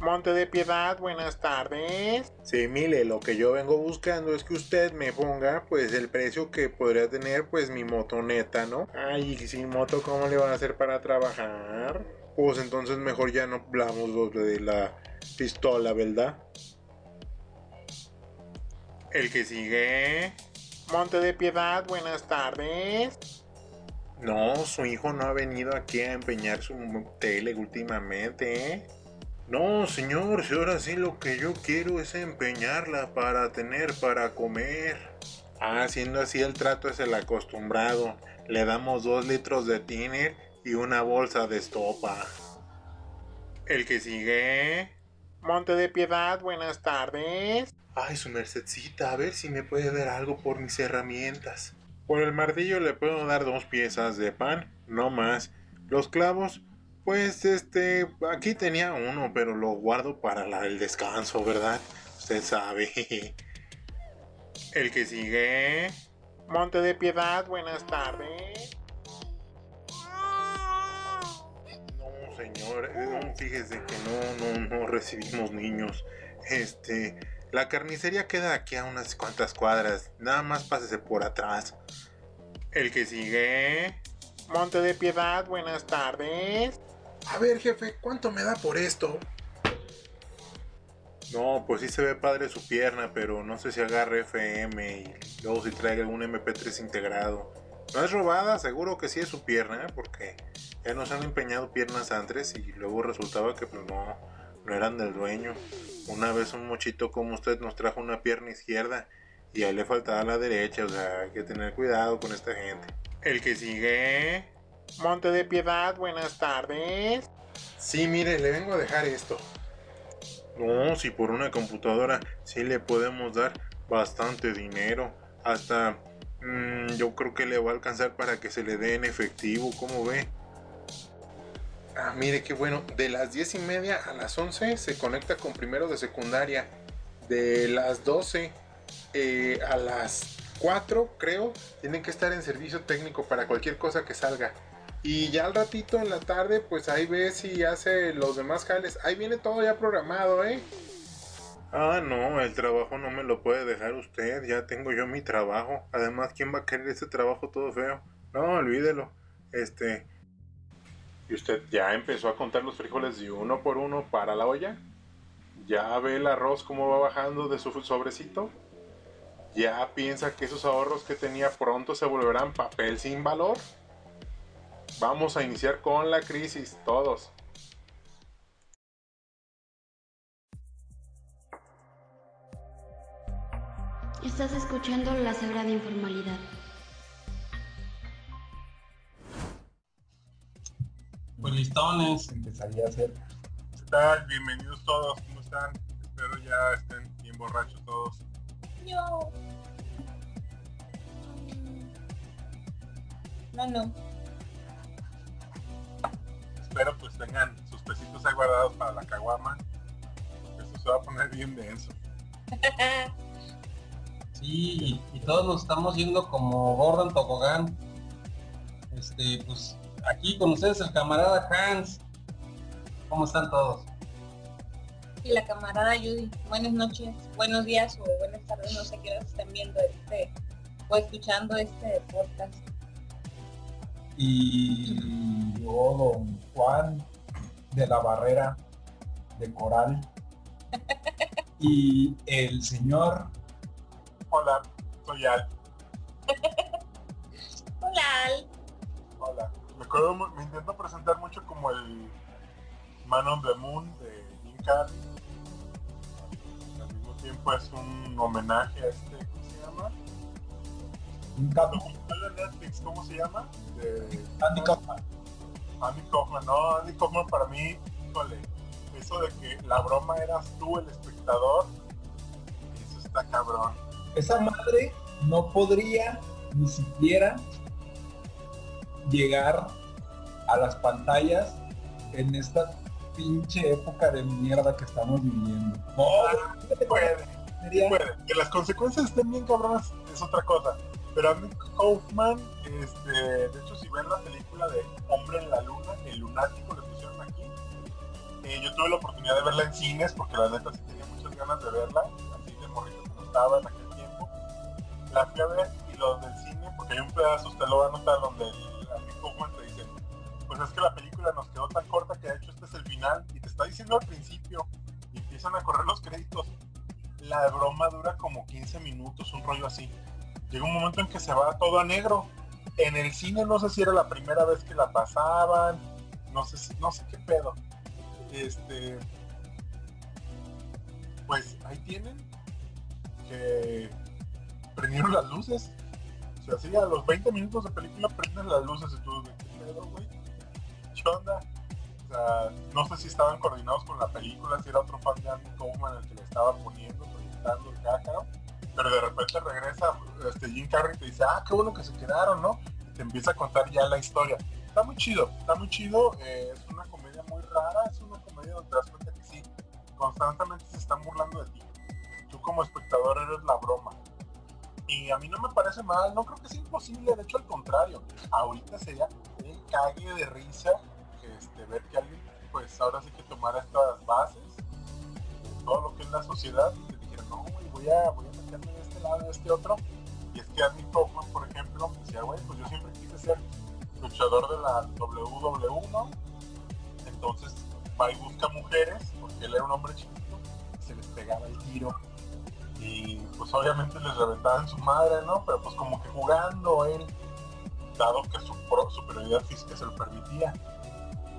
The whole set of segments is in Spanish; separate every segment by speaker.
Speaker 1: Monte de Piedad, buenas tardes.
Speaker 2: Sí, mire, lo que yo vengo buscando es que usted me ponga pues el precio que podría tener pues mi motoneta, ¿no? Ay, y sin moto, ¿cómo le van a hacer para trabajar? Pues entonces mejor ya no hablamos de la pistola, ¿verdad?
Speaker 1: El que sigue. Monte de Piedad, buenas tardes.
Speaker 2: No, su hijo no ha venido aquí a empeñar su tele últimamente, ¿eh? No, señor, si ahora sí lo que yo quiero es empeñarla para tener para comer. Ah, siendo así el trato es el acostumbrado. Le damos dos litros de tiner y una bolsa de estopa.
Speaker 1: El que sigue. Monte de Piedad, buenas tardes.
Speaker 2: Ay, su mercedcita, a ver si me puede dar algo por mis herramientas. Por el martillo le puedo dar dos piezas de pan, no más. Los clavos, pues este, aquí tenía uno, pero lo guardo para el descanso, ¿verdad? Usted sabe.
Speaker 1: El que sigue. Monte de Piedad, buenas tardes.
Speaker 2: No, señor, no, fíjese que no, no, no recibimos niños. Este, la carnicería queda aquí a unas cuantas cuadras. Nada más pásese por atrás.
Speaker 1: El que sigue. Monte de Piedad, buenas tardes.
Speaker 2: A ver, jefe, ¿cuánto me da por esto? No, pues sí se ve padre su pierna, pero no sé si agarre FM y luego si traiga algún MP3 integrado. No es robada, seguro que sí es su pierna, ¿eh? porque ya nos han empeñado piernas antes y luego resultaba que pues no, no eran del dueño. Una vez un mochito como usted nos trajo una pierna izquierda y a él le faltaba la derecha, o sea, hay que tener cuidado con esta gente.
Speaker 1: El que sigue. Monte de Piedad, buenas tardes.
Speaker 2: Sí, mire, le vengo a dejar esto. No, si por una computadora sí le podemos dar bastante dinero. Hasta mmm, yo creo que le va a alcanzar para que se le dé en efectivo, ¿cómo ve? Ah, mire qué bueno. De las 10 y media a las 11 se conecta con primero de secundaria. De las 12 eh, a las 4, creo, tienen que estar en servicio técnico para cualquier cosa que salga. Y ya al ratito en la tarde, pues ahí ve si hace los demás jales. Ahí viene todo ya programado, ¿eh? Ah, no, el trabajo no me lo puede dejar usted. Ya tengo yo mi trabajo. Además, ¿quién va a querer ese trabajo todo feo? No, olvídelo. Este. ¿Y usted ya empezó a contar los frijoles de uno por uno para la olla? ¿Ya ve el arroz cómo va bajando de su sobrecito? ¿Ya piensa que esos ahorros que tenía pronto se volverán papel sin valor? Vamos a iniciar con la crisis, todos.
Speaker 3: Estás escuchando la Sagrada Informalidad.
Speaker 4: Pues listones, empezaría a hacer.
Speaker 2: ¿Qué tal? Bienvenidos todos, ¿cómo están? Espero ya estén bien borrachos todos.
Speaker 5: Yo. No, no.
Speaker 2: Espero pues tengan sus pesitos ahí guardados para la caguama. Porque esto se va a poner bien denso.
Speaker 4: Sí, y, y todos nos estamos yendo como Gordon Tobogán. Este, pues aquí con ustedes el camarada Hans. ¿Cómo están todos?
Speaker 5: Y la camarada Judy. Buenas noches, buenos días o buenas tardes, no sé qué horas estén viendo este o escuchando este podcast.
Speaker 6: Y don Juan de la Barrera de Coral. y el señor
Speaker 2: Hola, soy Al.
Speaker 5: Hola, Al.
Speaker 2: Hola. Me, me intento presentar mucho como el Man on the Moon de Carrey. Al mismo tiempo es un homenaje a este, ¿cómo se llama?
Speaker 6: un
Speaker 2: documental de Netflix, ¿cómo se llama? De
Speaker 6: Andy Kaufman.
Speaker 2: Andy Kaufman, no, Andy Kaufman para mí, híjole, eso de que la broma eras tú el espectador, eso está cabrón.
Speaker 6: Esa madre no podría ni siquiera llegar a las pantallas en esta pinche época de mierda que estamos viviendo. No,
Speaker 2: Puede,
Speaker 6: sería-
Speaker 2: puede. Que las consecuencias estén bien cabronas es otra cosa. Pero Andy Kaufman, este, de hecho si ven la película de Hombre en la Luna, el lunático le pusieron aquí,
Speaker 7: Eh, yo tuve la oportunidad de verla en cines porque la neta sí tenía muchas ganas de verla, así de morrito como estaba en aquel tiempo. La fui a ver y lo del cine, porque hay un pedazo, usted lo va a notar, donde el amigo Kaufman te dice, pues es que la película nos quedó tan corta que de hecho este es el final y te está diciendo al principio y empiezan a correr los créditos. La broma dura como 15 minutos, un rollo así. Llega un momento en que se va todo a negro. En el cine no sé si era la primera vez que la pasaban, no sé si, no sé qué pedo. Este pues ahí tienen que prendieron las luces. O sea, así a los 20 minutos de película prenden las luces y tú qué pedo, güey. ¿Qué? O sea, no sé si estaban coordinados con la película, si era otro fan de Andy Kaufman el que le estaba poniendo, proyectando el cácaro, pero de repente regresa este, Jim Carrey y te dice, ah, qué bueno que se quedaron, ¿no? Y te empieza a contar ya la historia. Está muy chido, está muy chido, eh, es una comedia muy rara, es una comedia donde te das cuenta que sí, constantemente se están burlando de ti. Tú como espectador eres la broma. Y a mí no me parece mal, no creo que sea imposible, de hecho al contrario, ahorita sería un cague de risa este, ver que alguien, pues ahora sí que tomara estas bases todo lo que es la sociedad y te dijera, no, voy voy a de este lado y de este otro. Y es que Andy Kaufman, por ejemplo, decía, güey, pues yo siempre quise ser luchador de la WWE, ¿no? Entonces va y busca mujeres, porque él era un hombre chiquito, se les pegaba el tiro. Y pues obviamente les reventaban su madre, ¿no? Pero pues como que jugando él, dado que su superioridad física se lo permitía.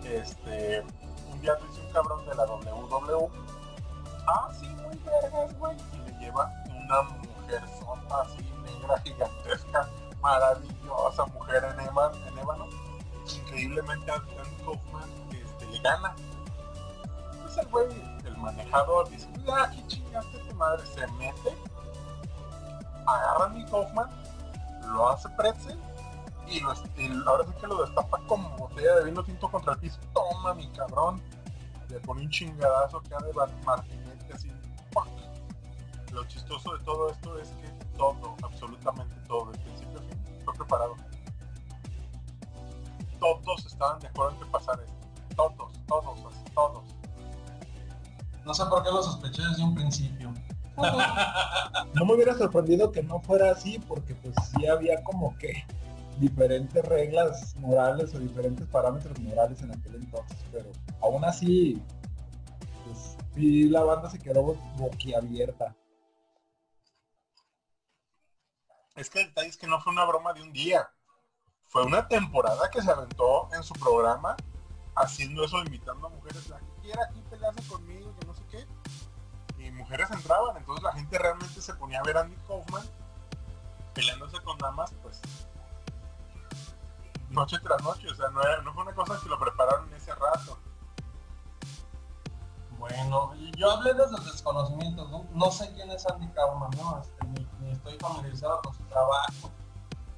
Speaker 7: Este, un día dice un cabrón de la WWE, ah, sí, muy vergas, güey, y le lleva una mujer sota así, negra, gigantesca, maravillosa mujer en, ébano, en ébano. Increíblemente este, le gana. Entonces el güey, el manejador, dice, ah, qué chingaste tu madre, se mete, agarra a Andy Kaufman, lo hace pretzel y, lo, y ahora sí que lo destapa como botella de vino tinto contra el piso. Toma mi cabrón. Le pone un chingadazo de bar- martinete así. ¡pac! Lo chistoso de todo esto es que todo, absolutamente todo, de principio a fin, fue preparado. Todos estaban de acuerdo en que pasara esto. Todos, todos, así, todos.
Speaker 4: No sé por qué lo sospeché desde un principio.
Speaker 6: No me hubiera sorprendido que no fuera así, porque pues sí había como que diferentes reglas morales o diferentes parámetros morales en aquel entonces, pero aún así, pues sí la banda se quedó bo- boquiabierta.
Speaker 7: Es que el detalle es que no fue una broma de un día. Fue una temporada que se aventó en su programa haciendo eso, invitando a mujeres, la que quiera aquí pelearse conmigo, que no sé qué. Y mujeres entraban, entonces la gente realmente se ponía a ver a Andy Kaufman peleándose con damas, pues noche tras noche, o sea, no, era- no fue una cosa que lo prepararon en ese rato.
Speaker 4: Bueno, yo hablé desde el desconocimiento, ¿no? No sé quién es Andy Kaufman, ¿no? Este, ni, ni estoy familiarizado con su trabajo.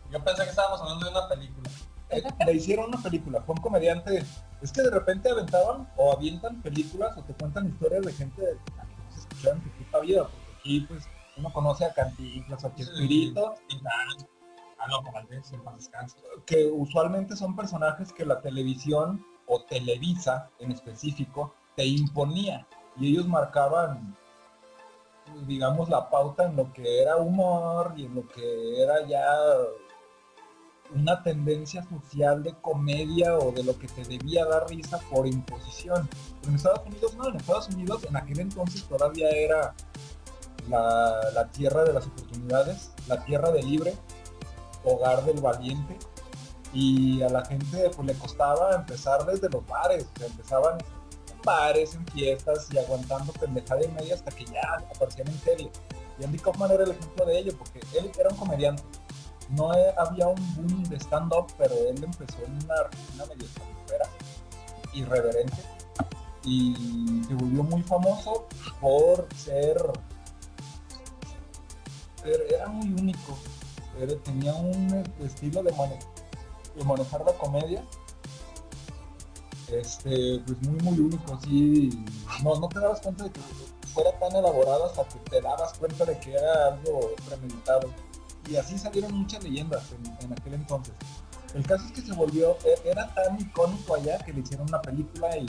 Speaker 4: Yo pensé que estábamos hablando de una película.
Speaker 6: Eh, le hicieron una película, fue un comediante. Es que de repente aventaban o avientan películas o te cuentan historias de gente de que no se escuchaban en tu puta vida. Porque aquí pues uno conoce a Cantinflas a Chespirito,
Speaker 4: nada, a Valdés,
Speaker 6: que usualmente son personajes que la televisión o Televisa en específico te imponía y ellos marcaban digamos la pauta en lo que era humor y en lo que era ya una tendencia social de comedia o de lo que te debía dar risa por imposición. Pero en Estados Unidos no, en Estados Unidos en aquel entonces todavía era la, la tierra de las oportunidades, la tierra del libre, hogar del valiente y a la gente pues le costaba empezar desde los bares, empezaban bares, en fiestas y aguantando pendejada y media hasta que ya aparecían en tele. Y Andy Kaufman era el ejemplo de ello, porque él era un comediante. No he- había un boom de stand-up, pero él empezó en una rutina medio irreverente, y se volvió muy famoso por ser... Era muy único, tenía un estilo de, mane- de manejar la comedia este pues muy muy único así no, no te dabas cuenta de que fuera tan elaborado hasta que te dabas cuenta de que era algo premeditado y así salieron muchas leyendas en, en aquel entonces el caso es que se volvió e- era tan icónico allá que le hicieron una película y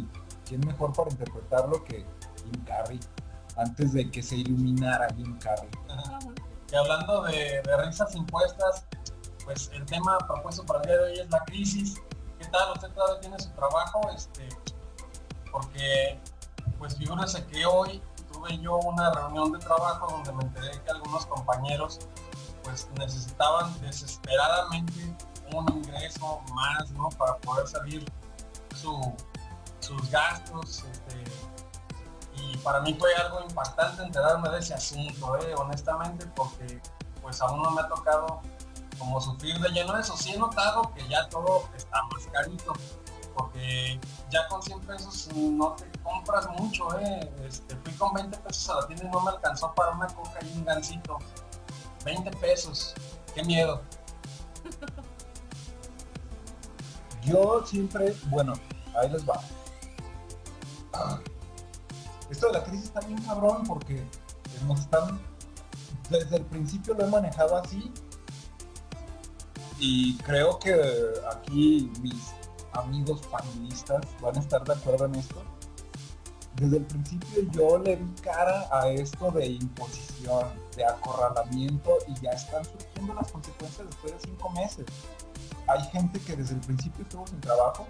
Speaker 6: ¿quién mejor para interpretarlo que Jim Carrey? Antes de que se iluminara Jim Carrey.
Speaker 4: Y hablando de, de risas impuestas, pues el tema propuesto para el día de hoy es la crisis. ¿Qué tal? ¿Usted todavía tiene su trabajo? Este, porque, pues figúrese que hoy tuve yo una reunión de trabajo donde me enteré que algunos compañeros pues necesitaban desesperadamente un ingreso más, ¿no? Para poder salir su, sus gastos. Este, y para mí fue algo impactante enterarme de ese asunto, ¿eh? honestamente, porque pues aún no me ha tocado como sufrir de lleno eso. Sí he notado que ya todo está más carito, porque ya con 100 pesos no te compras mucho, ¿eh? Este, fui con 20 pesos a la tienda y no me alcanzó para una coca y un gancito. 20 pesos, qué miedo.
Speaker 6: Yo siempre, bueno, ahí les va. Esto de la crisis está bien cabrón porque nos están, desde el principio lo he manejado así y creo que aquí mis amigos panelistas van a estar de acuerdo en esto. Desde el principio yo le di cara a esto de imposición, de acorralamiento y ya están surgiendo las consecuencias después de cinco meses. Hay gente que desde el principio estuvo sin trabajo,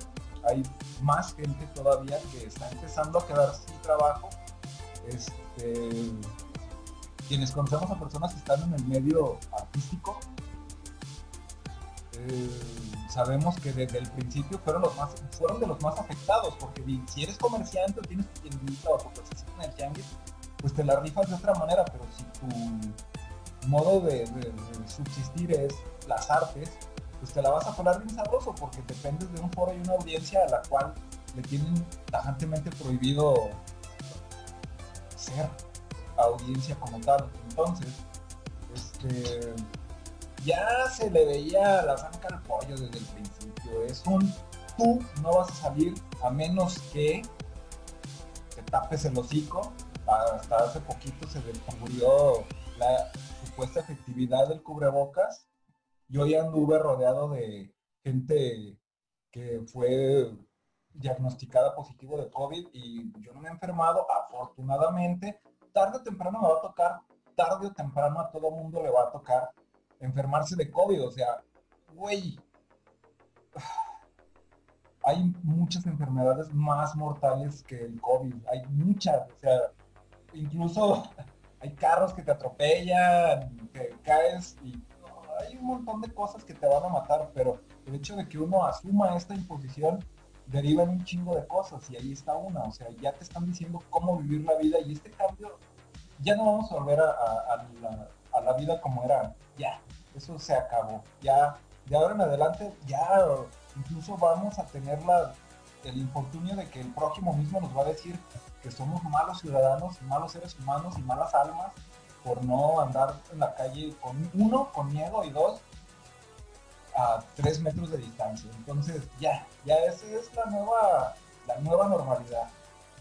Speaker 6: hay más gente todavía que está empezando a quedar sin trabajo. Este, quienes conocemos a personas que están en el medio artístico, eh, sabemos que desde el principio fueron los más fueron de los más afectados porque si eres comerciante o tienes tu tiendita o tu en el tianguis pues te la rifas de otra manera pero si tu modo de- de subsistir es las artes pues te la vas a colar bien sabroso porque dependes de un foro y una audiencia a la cual le tienen tajantemente prohibido ser audiencia como tal. Entonces este ya se le veía la zanca al pollo desde el principio. Es un tú no vas a salir a menos que te tapes el hocico. Hasta hace poquito se descubrió la supuesta efectividad del cubrebocas. Yo ya anduve rodeado de gente que fue diagnosticada positivo de COVID y yo no me he enfermado. Afortunadamente, tarde o temprano me va a tocar, tarde o temprano a todo mundo le va a tocar enfermarse de COVID. O sea, güey, hay muchas enfermedades más mortales que el COVID. Hay muchas. O sea, incluso hay carros que te atropellan, que caes y hay un montón de cosas que te van a matar, pero el hecho de que uno asuma esta imposición deriva en un chingo de cosas y ahí está una, o sea, ya te están diciendo cómo vivir la vida y este cambio ya no vamos a volver a, la, a la vida como era, ya, eso se acabó, ya, de ahora en adelante ya incluso vamos a tener la, el infortunio de que el prójimo mismo nos va a decir que somos malos ciudadanos, malos seres humanos y malas almas por no andar en la calle con uno, con miedo y dos, a tres metros de distancia. Entonces ya, ya esa es la nueva, la nueva normalidad.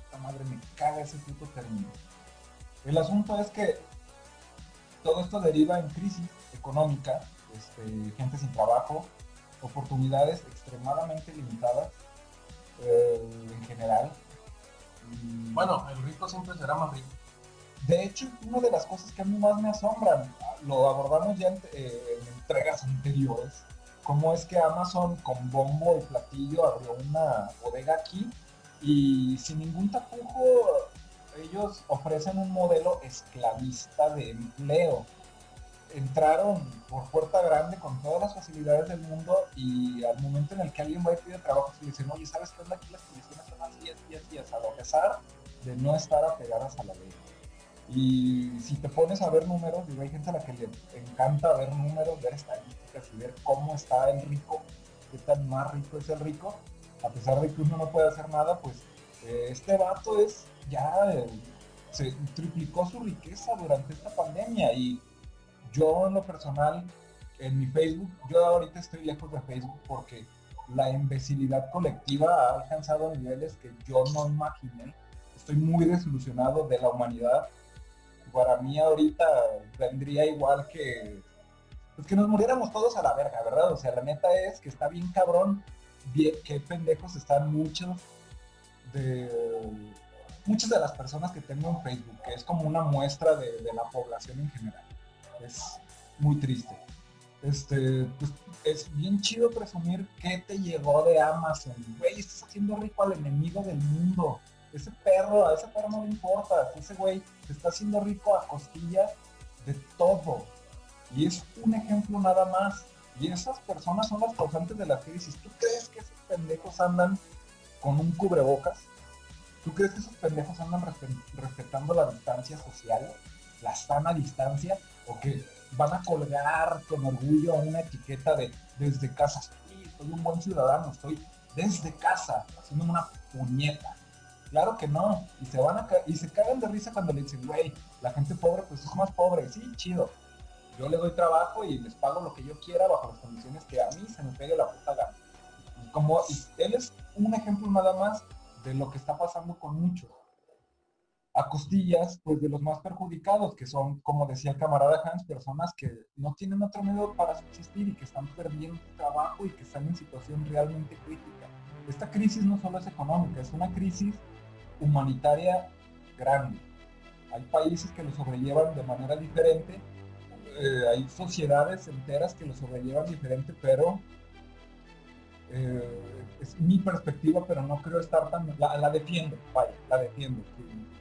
Speaker 6: Esta madre me caga ese puto término. El asunto es que todo esto deriva en crisis económica, este, gente sin trabajo, oportunidades extremadamente limitadas eh, en general. Y-
Speaker 4: Bueno, el rico siempre será más rico.
Speaker 6: de hecho, una de las cosas que a mí más me asombran, lo abordamos ya en, eh, en entregas anteriores, cómo es que Amazon con bombo y platillo abrió una bodega aquí y sin ningún tapujo ellos ofrecen un modelo esclavista de empleo. Entraron por puerta grande con todas las facilidades del mundo y al momento en el que alguien va y pide trabajo se le dicen, oye, ¿sabes qué onda aquí las condiciones son así, así, así, así, a pesar de no estar apegadas a la ley? Y si te pones a ver números, digo, hay gente a la que le encanta ver números, ver estadísticas y ver cómo está el rico, qué tan más rico es el rico, a pesar de que uno no puede hacer nada, pues eh, este vato es ya se triplicó su riqueza durante esta pandemia y yo en lo personal en mi Facebook, yo ahorita estoy lejos de Facebook porque la imbecilidad colectiva ha alcanzado niveles que yo no imaginé. Estoy muy desilusionado de la humanidad. Para mí ahorita vendría igual que pues que nos muriéramos todos a la verga, ¿verdad? O sea, la neta es que está bien cabrón, bien, qué pendejos están muchos de muchas de las personas que tengo en Facebook, que es como una muestra de, de la población en general. Es muy triste. Este, pues, es bien chido presumir que te llegó de Amazon. Güey, estás haciendo rico al enemigo del mundo. Ese perro, a ese perro no le importa. Ese güey te está haciendo rico a costillas de todo. Y es un ejemplo nada más. Y esas personas son las causantes de la crisis. ¿Tú crees que esos pendejos andan con un cubrebocas? ¿Tú crees que esos pendejos andan respe- respetando la distancia social? ¿La sana distancia? ¿O que van a colgar con orgullo una etiqueta de desde casa? Sí, soy un buen ciudadano, estoy desde casa, haciendo una puñeta. Claro que no. Y se van a y se cagan de risa cuando le dicen, güey, la gente pobre pues es más pobre. Sí, chido. Yo le doy trabajo y les pago lo que yo quiera bajo las condiciones que a mí se me pegue la puta gana. Como él es un ejemplo nada más de lo que está pasando con muchos. A costillas, pues de los más perjudicados, que son, como decía el camarada Hans, personas que no tienen otro medio para subsistir y que están perdiendo trabajo y que están en situación realmente crítica. Esta crisis no solo es económica, es una crisis humanitaria grande. Hay países que lo sobrellevan de manera diferente, eh, hay sociedades enteras que lo sobrellevan diferente, pero eh, es mi perspectiva, pero no creo estar tan... La, defiendo, la defiendo.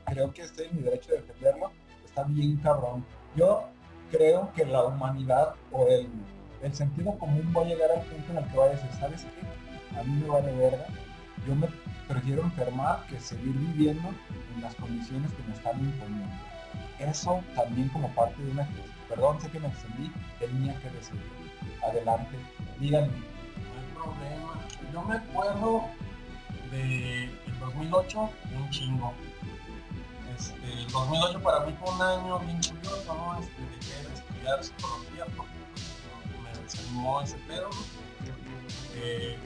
Speaker 6: Creo que estoy en mi derecho de defenderlo, está bien cabrón. Yo creo que la humanidad o el, el sentido común va a llegar al punto en el que va a decir, ¿sabes qué? A mí me vale verga. Yo me prefiero enfermar que seguir viviendo en las condiciones que me están imponiendo. Eso también como parte de una. Perdón, sé que me extendí, tenía que decir. Adelante, díganme.
Speaker 4: No hay problema. Yo me acuerdo de el 2008, un chingo. Este, el 2008 para mí fue un año bien curioso, ¿no? Este, dejé de estudiar psicología porque pues, me desanimó ese pedo. Eh,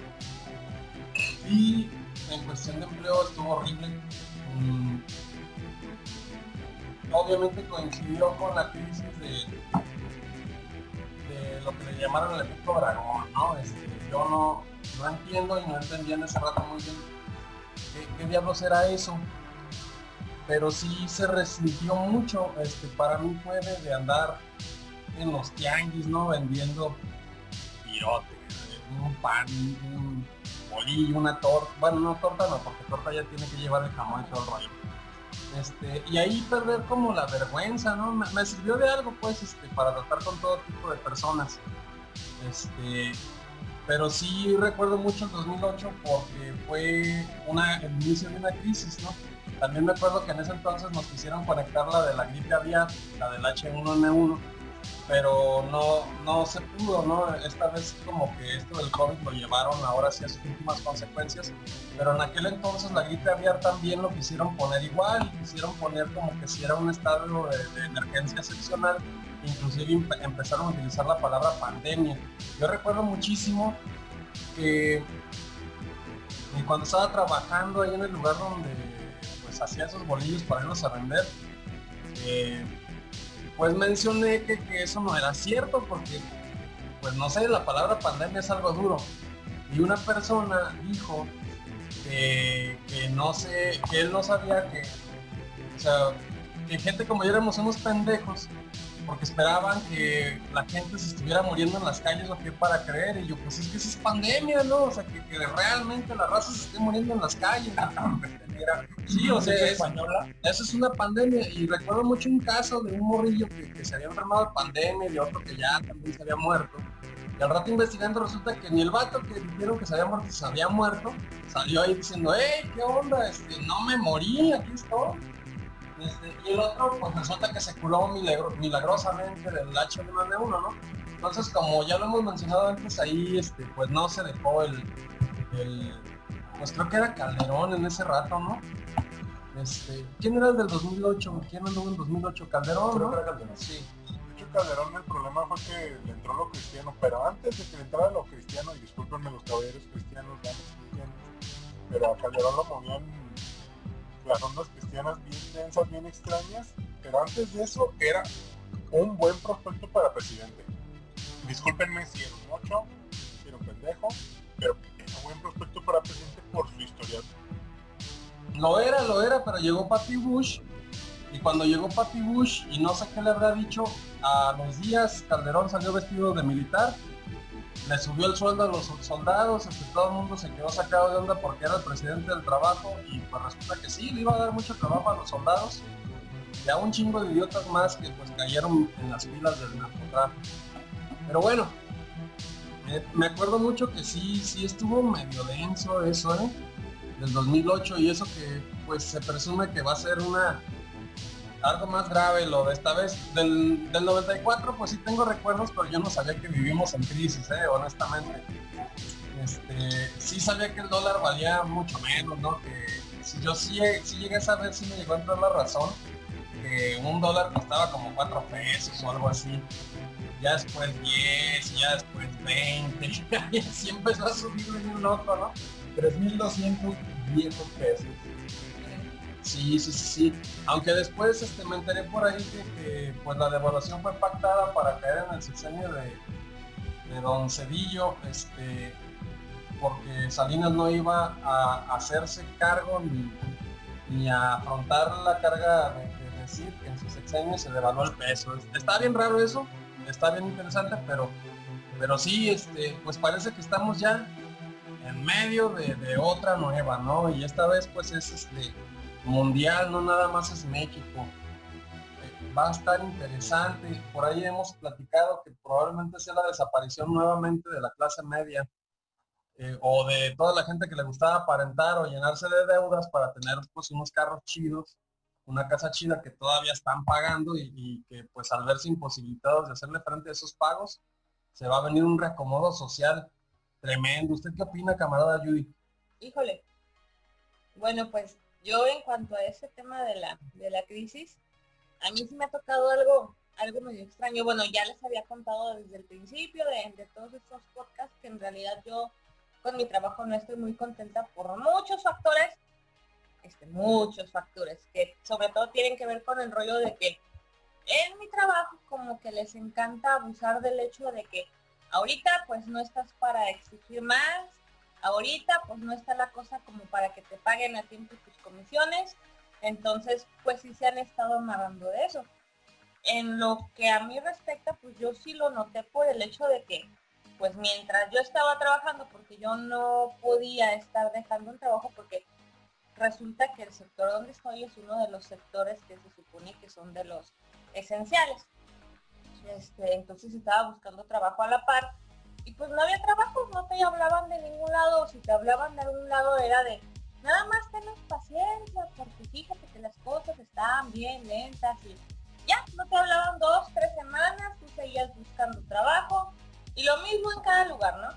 Speaker 4: y en cuestión de empleo estuvo horrible. Mm, obviamente coincidió con la crisis de, de lo que le llamaron el efecto dragón, ¿no? Este, yo no, no entiendo y no entendía en ese rato muy bien qué, qué diablos era eso. Pero sí se restringió mucho, este, para mí fue de, andar en los tianguis, ¿no? Vendiendo pirote, un pan, un bolillo, una torta, bueno, no torta no, porque torta ya tiene que llevar el jamón y todo el rollo. Este, y ahí perder como la vergüenza, ¿no? Me, me sirvió de algo, pues, este, para tratar con todo tipo de personas. Este, pero sí recuerdo mucho el 2008 porque fue una, el inicio de una crisis, ¿no? También me acuerdo que en ese entonces nos quisieron conectar la de la gripe aviar, la del H1N1, pero no, no se pudo, ¿no? Esta vez como que esto del COVID lo llevaron ahora sí a sus últimas consecuencias, pero en aquel entonces la gripe aviar también lo quisieron poner igual, quisieron poner como que si era un estado de, de emergencia excepcional, inclusive empe- empezaron a utilizar la palabra pandemia. Yo recuerdo muchísimo que cuando estaba trabajando ahí en el lugar donde hacía esos bolillos para irlos a vender, eh, pues mencioné que, eso no era cierto porque, pues no sé, la palabra pandemia es algo duro. Y una persona dijo que, que no sé, que él no sabía que, o sea, que gente como yo éramos unos pendejos porque esperaban que la gente se estuviera muriendo en las calles o qué para creer. Y yo, pues es que eso es pandemia, ¿no? O sea, que, que realmente la raza se esté muriendo en las calles. Sí, o sea, eso es una pandemia y recuerdo mucho un caso de un morrillo que, se había enfermado de pandemia y otro que ya también se había muerto. Y al rato investigando resulta que ni el vato que dijeron que se había muerto se había muerto, salió ahí diciendo, hey, ¿qué onda? Este, no me morí, aquí estoy. Este, y el otro, pues resulta que se curó milagro- milagrosamente del H1N1, ¿no? Entonces, como ya lo hemos mencionado antes, ahí este, pues no se dejó el- pues creo que era Calderón en ese rato, ¿no? Este, ¿Quién era el del 2008? ¿Quién anduvo en 2008? Calderón,
Speaker 6: Creo
Speaker 4: ¿no?
Speaker 6: que era Calderón.
Speaker 4: Sí.
Speaker 7: De hecho, Calderón el problema fue que le entró lo cristiano, pero antes de que le entrara lo cristiano, y discúlpenme los caballeros cristianos, damas cristianos, pero a Calderón lo movían las ondas cristianas bien densas, bien extrañas, pero antes de eso era un buen prospecto para presidente. Discúlpenme si era un mocho, si era un pendejo, pero era buen prospecto para presidente por su historia.
Speaker 4: Lo era, lo era, pero llegó Patty Bush. Y cuando llegó Patty Bush, y no sé qué le habrá dicho, a los días Calderón salió vestido de militar. Le subió el sueldo a los soldados, este, todo el mundo se quedó sacado de onda porque era el presidente del trabajo y pues resulta que sí, le iba a dar mucho trabajo a los soldados y a un chingo de idiotas más que pues cayeron en las filas del narcotráfico. Pero bueno, me, acuerdo mucho que sí, sí estuvo medio denso eso, ¿eh? Del 2008 y eso que pues se presume que va a ser una algo más grave lo de esta vez. Del, del 94 pues sí tengo recuerdos, pero yo no sabía que vivimos en crisis, ¿eh? honestamente. Este, sí sabía que el dólar valía mucho menos, ¿no? Que si yo sí, sí llegué a saber, sí me llegó a entrar la razón, que un dólar costaba como 4 pesos o algo así. Ya después 10, ya después 20, y así empezó a subir un loco, ¿no?
Speaker 6: 3.200 viejos pesos.
Speaker 4: Sí, sí, sí, sí. Aunque después este, me enteré por ahí que, pues la devaluación fue pactada para caer en el sexenio de, de Don Cedillo, este, porque Salinas no iba a hacerse cargo ni, ni a afrontar la carga de, de decir que en su sexenio se devaluó el peso. Está bien raro eso, está bien interesante, pero, pero sí, este, pues parece que estamos ya en medio de, otra nueva, ¿no? Y esta vez pues es este mundial, no nada más es México. Va a estar interesante. Por ahí hemos platicado que probablemente sea la desaparición nuevamente de la clase media eh, o de toda la gente que le gustaba aparentar o llenarse de deudas para tener pues unos carros chidos, una casa chida que todavía están pagando y, y que pues al verse imposibilitados de hacerle frente a esos pagos, se va a venir un reacomodo social tremendo. ¿Usted qué opina, camarada Judy?
Speaker 5: Híjole. Bueno, pues yo en cuanto a ese tema de la, de la crisis, a mí sí me ha tocado algo, algo medio extraño. Bueno, ya les había contado desde el principio de, de todos estos podcasts que en realidad yo con mi trabajo no estoy muy contenta por muchos factores, este, muchos factores, que sobre todo tienen que ver con el rollo de que en mi trabajo como que les encanta abusar del hecho de que ahorita pues no estás para exigir más, ahorita pues no está la cosa como para que te paguen a tiempo tus comisiones, entonces pues sí se han estado amarrando de eso. En lo que a mí respecta, pues yo sí lo noté por el hecho de que pues mientras yo estaba trabajando, porque yo no podía estar dejando un trabajo porque resulta que el sector donde estoy es uno de los sectores que se supone que son de los esenciales. Este, entonces estaba buscando trabajo a la par y pues no había trabajo, no te hablaban de ningún lado, si te hablaban de algún lado era de nada más tenés paciencia, porque fíjate que las cosas estaban bien lentas y ya, no te hablaban dos, tres semanas, tú seguías buscando trabajo y lo mismo en cada lugar, ¿no?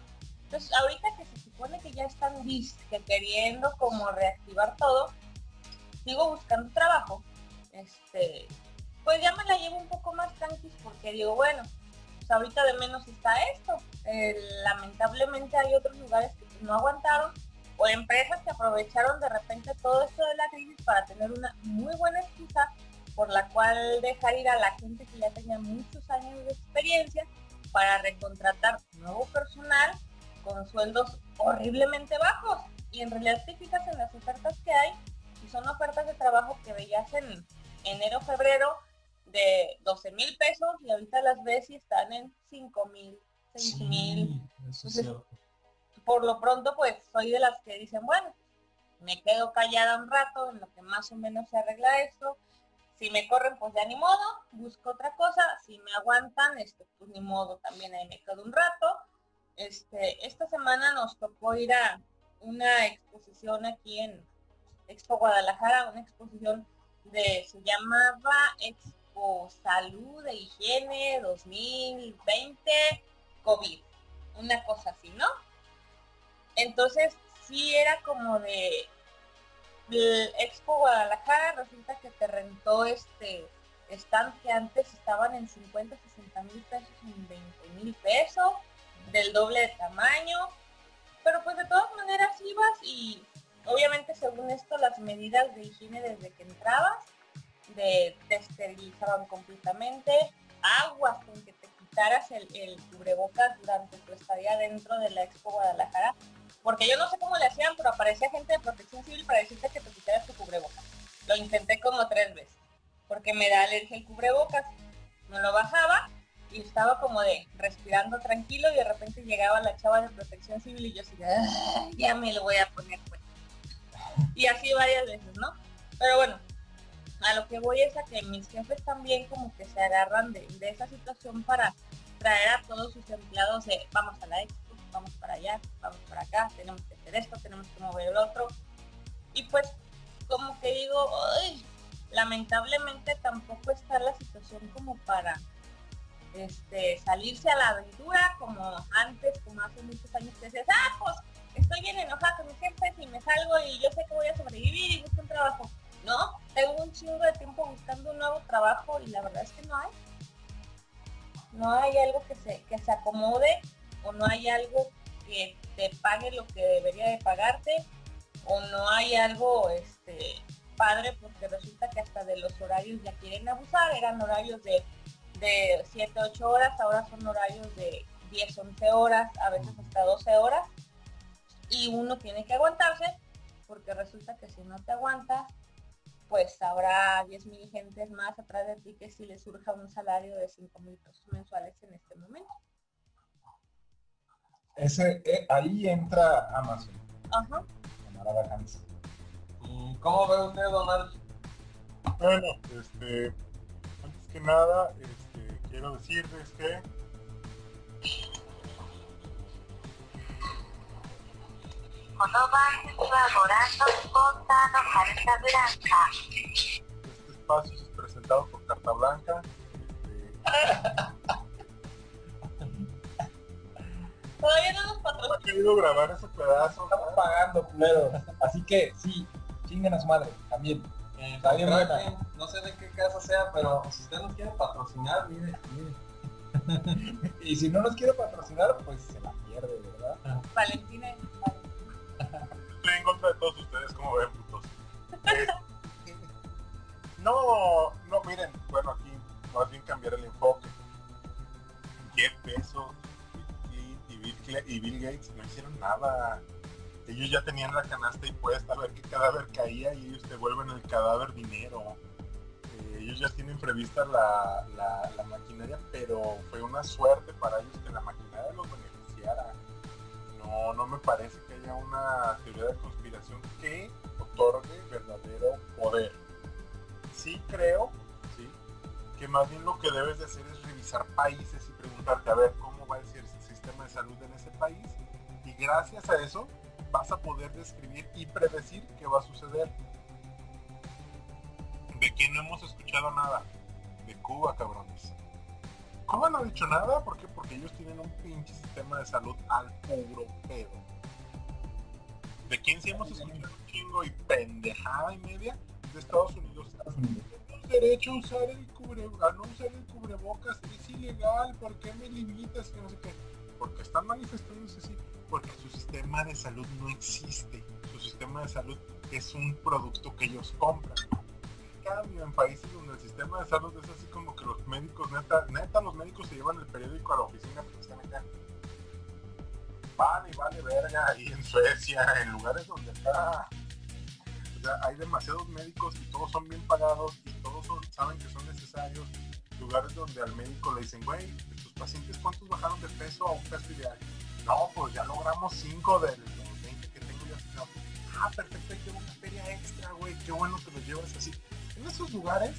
Speaker 5: Entonces ahorita que se supone que ya están que queriendo como reactivar todo, sigo buscando trabajo, este, pues ya me la llevo un poco más tranquila porque digo, bueno, pues ahorita de menos está esto. Eh, lamentablemente hay otros lugares que no aguantaron o empresas que aprovecharon de repente todo esto de la crisis para tener una muy buena excusa por la cual dejar ir a la gente que ya tenía muchos años de experiencia para recontratar nuevo personal con sueldos horriblemente bajos. Y en realidad te fijas en las ofertas que hay y son ofertas de trabajo que veías en enero, febrero de 12 mil pesos y ahorita las ves y están en 5 mil, 6 mil. Por lo pronto pues soy de las que dicen, bueno, me quedo callada un rato en lo que más o menos se arregla esto. Si me corren, pues ya ni modo, busco otra cosa. Si me aguantan, este, pues ni modo, también ahí me quedo un rato. Este, esta semana nos tocó ir a una exposición aquí en Expo Guadalajara, una exposición de, se llamaba Expo Salud e Higiene 2020 COVID, una cosa así, ¿no? Entonces sí era como de, Expo Guadalajara, resulta que te rentó este stand que antes estaban en 50, 60 mil pesos, en 20 mil pesos, del doble de tamaño, pero pues de todas maneras ibas y obviamente según esto las medidas de higiene desde que entrabas, de, te esterilizaban completamente, aguas con que te quitaras el, el cubrebocas durante tu estadía dentro de la Expo Guadalajara, porque yo no sé cómo le hacían, pero aparecía gente de protección civil para decirte que te quitaras tu cubrebocas. Lo intenté como tres veces, porque me da alergia el cubrebocas. Me lo bajaba y estaba como de respirando tranquilo y de repente llegaba la chava de protección civil y yo así, "Ah, ya me lo voy a poner pues. Y así varias veces, ¿no? Pero bueno, a lo que voy es a que mis jefes también como que se agarran de, esa situación para traer a todos sus empleados de vamos a la expo, vamos para allá, vamos para acá, tenemos que hacer esto, tenemos que mover el otro. Y pues como que digo, "Ay, lamentablemente tampoco está la situación como para este salirse a la aventura como antes, como hace muchos años que decías, ah, pues estoy bien enojada con mis jefes y me salgo y yo sé que voy a sobrevivir y busco un trabajo. No, tengo un chingo de tiempo buscando un nuevo trabajo y la verdad es que no hay. No hay algo que se, que se acomode o no hay algo que te pague lo que debería de pagarte o no hay algo este padre porque resulta que hasta de los horarios ya quieren abusar, eran horarios de, de 7, 8 horas, ahora son horarios de 10, 11 horas, a veces hasta 12 horas y uno tiene que aguantarse porque resulta que si no te aguantas pues habrá 10.000 gentes más atrás de ti que si les surja un salario de 5.000 pesos mensuales en este momento.
Speaker 6: Ese, eh, ahí entra Amazon,
Speaker 5: Ajá.
Speaker 6: camarada Hans.
Speaker 4: ¿Y cómo ve usted, Donald?
Speaker 7: Bueno, este, antes que nada, este, quiero decirles que este espacio es presentado por Carta Blanca.
Speaker 5: Todavía no nos patrocinan.
Speaker 7: querido grabar ese pedazo.
Speaker 6: Estamos pagando, culeros. Así que sí, chinguen a su madre, también.
Speaker 4: Eh,
Speaker 6: Está bien
Speaker 4: creo
Speaker 6: buena.
Speaker 4: que no sé de qué casa sea, pero si usted nos quiere patrocinar, mire, mire.
Speaker 6: Y si no nos quiere patrocinar, pues se la pierde, ¿verdad?
Speaker 5: Valentina.
Speaker 7: Estoy en contra de todos ustedes, como ven, putos. Este, no, no, miren, bueno, aquí más bien cambiar el enfoque. Jeff Bezos y, y Bill, y Bill Gates no hicieron nada. Ellos ya tenían la canasta y puesta a ver qué cadáver caía y ellos te vuelven el cadáver dinero. Eh, ellos ya tienen prevista la, la, la maquinaria, pero fue una suerte para ellos que la maquinaria los beneficiara. No, no me parece que haya una teoría de conspiración que otorgue verdadero poder. Sí creo, sí, que más bien lo que debes de hacer es revisar países y preguntarte a ver cómo va a ser el sistema de salud en ese país y gracias a eso vas a poder describir y predecir qué va a suceder. ¿De quién no hemos escuchado nada? De Cuba, cabrones. Cuba no ha dicho nada, ¿por qué? Porque ellos tienen un pinche sistema de salud al puro pedo. ¿De quién sí hemos escuchado un chingo y pendejada y media? De Estados Unidos.
Speaker 6: Estados Unidos.
Speaker 7: Derecho a usar el cubre, a no usar el cubrebocas, es ilegal, ¿por qué me limitas? Que no sé qué. Porque están manifestándose así, porque su sistema de salud no existe. Su sistema de salud es un producto que ellos compran. Cambio, en países donde el sistema de salud es así como que los médicos, neta, neta los médicos se llevan el periódico a la oficina porque están acá. Vale, vale, verga, ahí en Suecia, en lugares donde está o sea, hay demasiados médicos y todos son bien pagados y todos saben que son necesarios. Lugares donde al médico le dicen, güey, tus pacientes cuántos bajaron de peso a un peso ideal. No, pues ya logramos 5 de los 20 que tengo ya. No. Ah, perfecto, que una feria extra, güey. Qué bueno que los llevas así. En esos lugares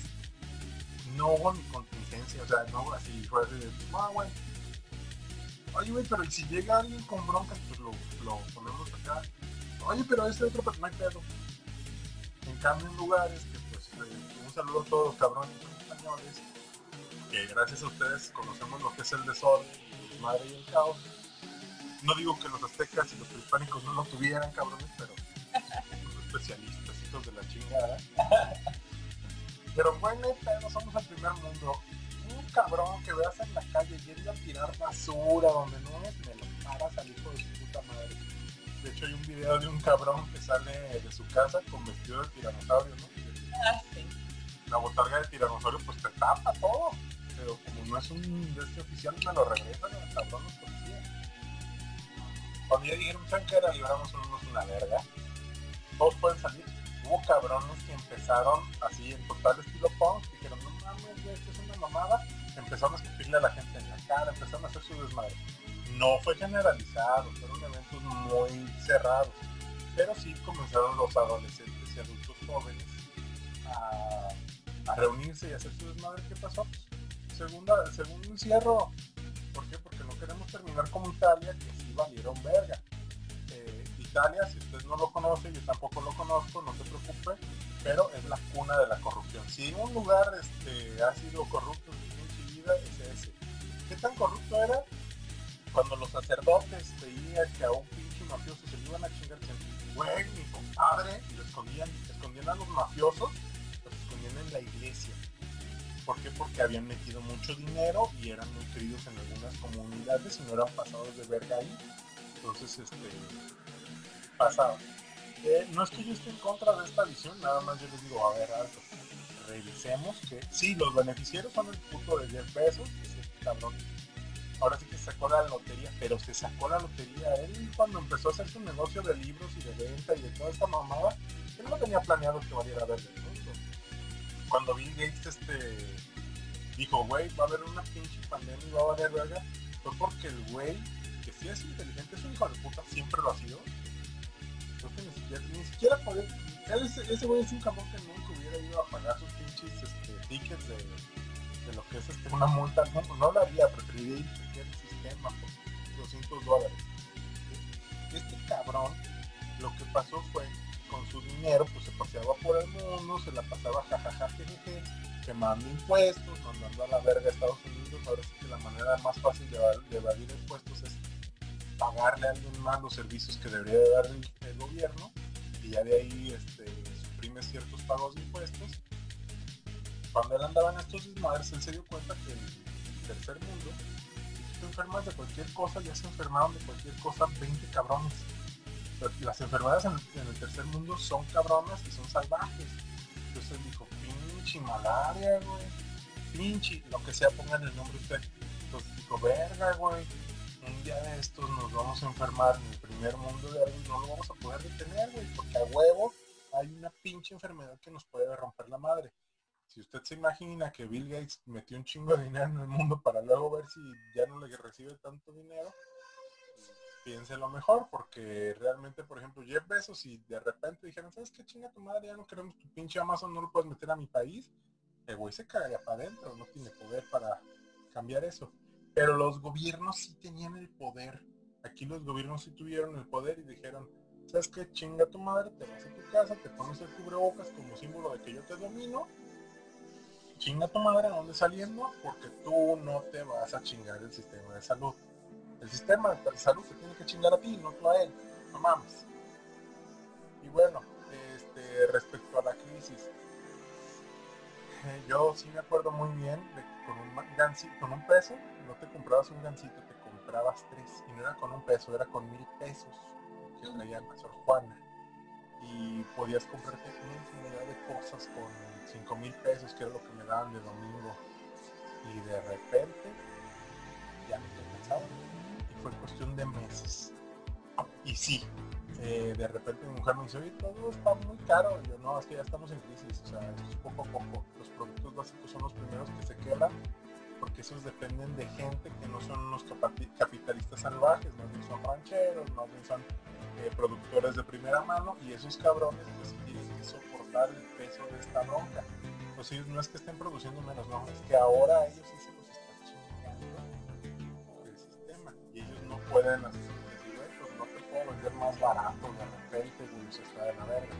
Speaker 7: no hubo ni contingencia, o sea, no así fue así de, ah, güey. Oye, güey, pero ¿y si llega alguien con broncas, pues lo, lo ponemos acá. Oye, pero este otro, pero no hay pedo. En cambio, en lugares que, pues, eh, un saludo a todos los cabrones españoles, que gracias a ustedes conocemos lo que es el desorden, el desmadre y el caos. No digo que los aztecas y los prehispánicos no lo tuvieran, cabrones, pero son especialistas, hijos de la chingada. Pero bueno, pero somos el primer mundo. Un cabrón que veas en la calle yendo a tirar basura donde no es, me lo paras al hijo de su puta madre. De hecho, hay un video de un cabrón que sale de su casa con vestido de tiranosaurio, ¿no?
Speaker 5: Ah, sí.
Speaker 7: La botarga de tiranosaurio pues te tapa todo. Pero como no es un de este oficial, me lo regresan cabrón los policías. Cuando ya dijeron, ¿saben qué era? Libramos unos una verga. Todos pueden salir. Hubo cabrones que empezaron así en total estilo punk, que dijeron, no mames, esto es una mamada. Empezaron a escupirle a la gente en la cara, empezaron a hacer su desmadre. No fue generalizado, fueron eventos muy cerrados. Pero sí comenzaron los adolescentes y adultos jóvenes a, a reunirse y hacer su desmadre. ¿Qué pasó? Segunda, segundo encierro. ¿Por qué? Porque no queremos terminar como Italia, que sí valieron verga. Eh, Italia, si usted no lo conoce, yo tampoco lo conozco, no se preocupe, pero es la cuna de la corrupción. Si un lugar este, ha sido corrupto en su vida, es ese. ¿Qué tan corrupto era? Cuando los sacerdotes veían que a un pinche mafioso se le iban a chingar, güey, mi compadre, y lo escondían, escondían a los mafiosos, los escondían en la iglesia. ¿Por qué? Porque habían metido mucho dinero y eran muy en algunas comunidades y no eran pasados de verga ahí. Entonces, este, pasado. Eh, no es que yo esté en contra de esta visión, nada más yo les digo, a ver, alto, revisemos que sí, los beneficiarios son el puto de 10 pesos, ese cabrón. Ahora sí que sacó la lotería, pero se sacó la lotería. Él cuando empezó a hacer su negocio de libros y de venta y de toda esta mamada, él no tenía planeado que valiera verga mundo. Cuando Bill Gates este, dijo, güey, va a haber una pinche pandemia y va a valer verga, fue porque el güey, que sí es inteligente, es un hijo de puta, siempre lo ha sido. Creo que ni siquiera, ni siquiera ese ese güey es un cabrón que nunca hubiera ido a pagar sus pinches este, tickets de, de lo que es este, una multa. No, no lo haría, preferiría ir a sistema por 200 dólares. Este cabrón, lo que pasó fue su dinero, pues se paseaba por el mundo, se la pasaba jajaja, jejeje, quemando impuestos, mandando a la verga a Estados Unidos. Ahora sí que la manera más fácil de, evad- de evadir impuestos es pagarle a alguien más los servicios que debería de dar el, gobierno y ya de ahí este, suprime ciertos pagos de impuestos. Cuando él andaba en estos desmadres, él se dio cuenta que el tercer mundo, si te enfermas de cualquier cosa, ya se enfermaron de cualquier cosa 20 cabrones. Las enfermedades en, el tercer mundo son cabronas y son salvajes. Entonces dijo, pinche malaria, güey. Pinche, lo que sea, pongan el nombre usted. Entonces dijo, verga, güey. Un día de estos nos vamos a enfermar en el primer mundo de algo y no lo vamos a poder detener, güey. Porque a huevo hay una pinche enfermedad que nos puede romper la madre. Si usted se imagina que Bill Gates metió un chingo de dinero en el mundo para luego ver si ya no le recibe tanto dinero, piénselo mejor, porque realmente, por ejemplo, Jeff Bezos, si de repente dijeran, ¿sabes qué chinga tu madre? Ya no queremos tu pinche Amazon, no lo puedes meter a mi país, el güey se cagaría para adentro, no tiene poder para cambiar eso. Pero los gobiernos sí tenían el poder. Aquí los gobiernos sí tuvieron el poder y dijeron, ¿sabes qué? Chinga tu madre, te vas a tu casa, te pones el cubrebocas como símbolo de que yo te domino. Chinga tu madre, ¿a dónde saliendo? Porque tú no te vas a chingar el sistema de salud. El sistema de salud se tiene que chingar a ti, no tú a él. No mames. Y bueno, este, respecto a la crisis, yo sí me acuerdo muy bien de que con un ma- gansi- con un peso no te comprabas un gancito, te comprabas tres. Y no era con un peso, era con mil pesos que traía la Sor Juana. Y podías comprarte una infinidad de cosas con cinco mil pesos, que era lo que me daban de domingo. Y de repente ya alcanzaba. Fue cuestión de meses. Y sí, eh, de repente mi mujer me dice, oye, todo está muy caro. Y yo, no, es que ya estamos en crisis, o sea, es poco a poco. Los productos básicos son los primeros que se quebran, porque esos dependen de gente que no son unos capitalistas salvajes, más bien son rancheros, más bien son eh, productores de primera mano, y esos cabrones pues tienen que soportar el peso de esta bronca. Pues ellos no es que estén produciendo menos, no, es que ahora ellos sí pueden "Güey, pues no te puedo vender más barato de repente, güey, se está de la verga.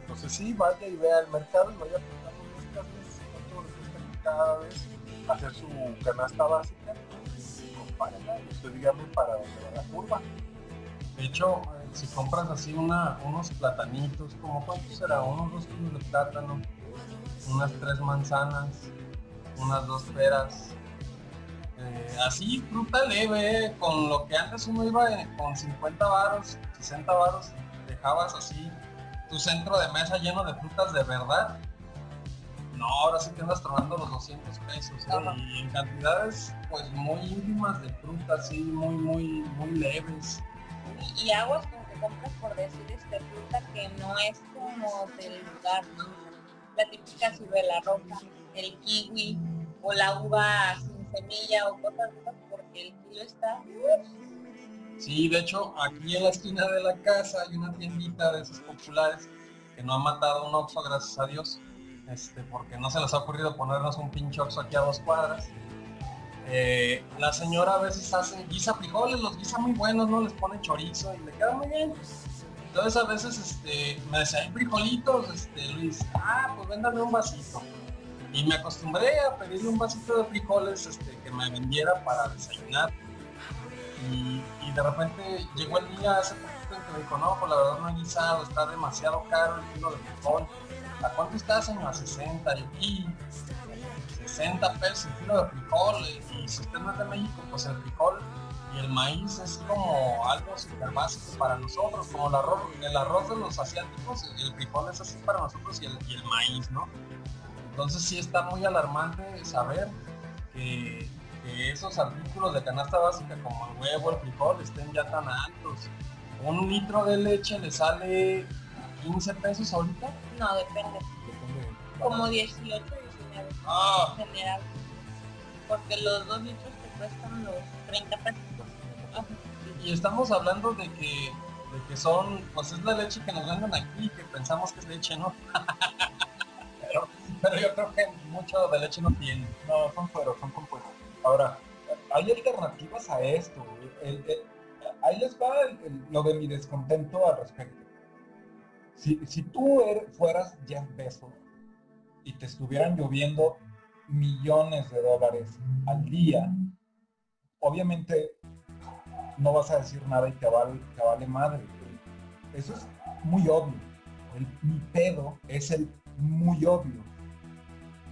Speaker 7: Entonces sí, vaya y vea el mercado y vaya apuntando muestras veces cuánto cada vez hacer su canasta básica y compárela y usted dígame para dónde va la curva.
Speaker 4: De hecho, eh, si compras así una, unos platanitos, como cuántos será, unos dos kilos de plátano, unas tres manzanas, unas dos peras, eh, así fruta leve, con lo que antes uno iba eh, con 50 varos, 60 varos, dejabas así tu centro de mesa lleno de frutas de verdad. No, ahora sí que andas tronando los 200 pesos ¿eh? Y en cantidades pues muy ínfimas de frutas, así muy, muy, muy leves.
Speaker 5: Y, y aguas con que compras por decir este fruta que no es como del lugar, ¿no? La típica ciruela roja, el kiwi o la uva sin semilla o cosas porque el kilo está
Speaker 4: Sí, de hecho, aquí en la esquina de la casa hay una tiendita de esos populares que no ha matado un Oxxo, gracias a Dios, este, porque no se les ha ocurrido ponernos un pinche Oxxo aquí a dos cuadras. Eh, la señora a veces hace guisa frijoles, los guisa muy buenos, ¿no? Les pone chorizo y le queda muy bien. Entonces a veces este, me decía, hay frijolitos, este, Luis, ah, pues véndame un vasito. Y me acostumbré a pedirle un vasito de frijoles este, que me vendiera para desayunar. Y, de repente llegó el día hace poquito en que me dijo, no, pues la verdad no he guisado, está demasiado caro el kilo de frijol. ¿A cuánto está, señor? A 60. Y, y 60 pesos el kilo de frijol. Y si usted no es de México, pues el frijol y el maíz es como algo súper básico para nosotros, como el arroz, el arroz de los asiáticos, el frijol es así para nosotros y el, y el maíz, ¿no? Entonces sí está muy alarmante saber que, que esos artículos de canasta básica como el huevo, el frijol, estén ya tan altos. Un litro de leche le sale 15 pesos ahorita.
Speaker 5: No, depende. Como 18, 19
Speaker 4: Ah,
Speaker 5: en general. Porque los dos litros te cuestan los 30 pesos.
Speaker 4: Y estamos hablando de que, de que son, pues es la leche que nos venden aquí, que pensamos que es leche, ¿no? pero, yo creo que mucho de leche no tiene.
Speaker 6: No, son fueros, son compuestos. Ahora, hay alternativas a esto. ahí les va lo de mi descontento al respecto. Si, si tú er- fueras Jeff Bezos y te estuvieran lloviendo millones de dólares al día, obviamente no vas a decir nada y te vale, te vale madre. Eso es muy obvio. Mi pedo es el muy obvio.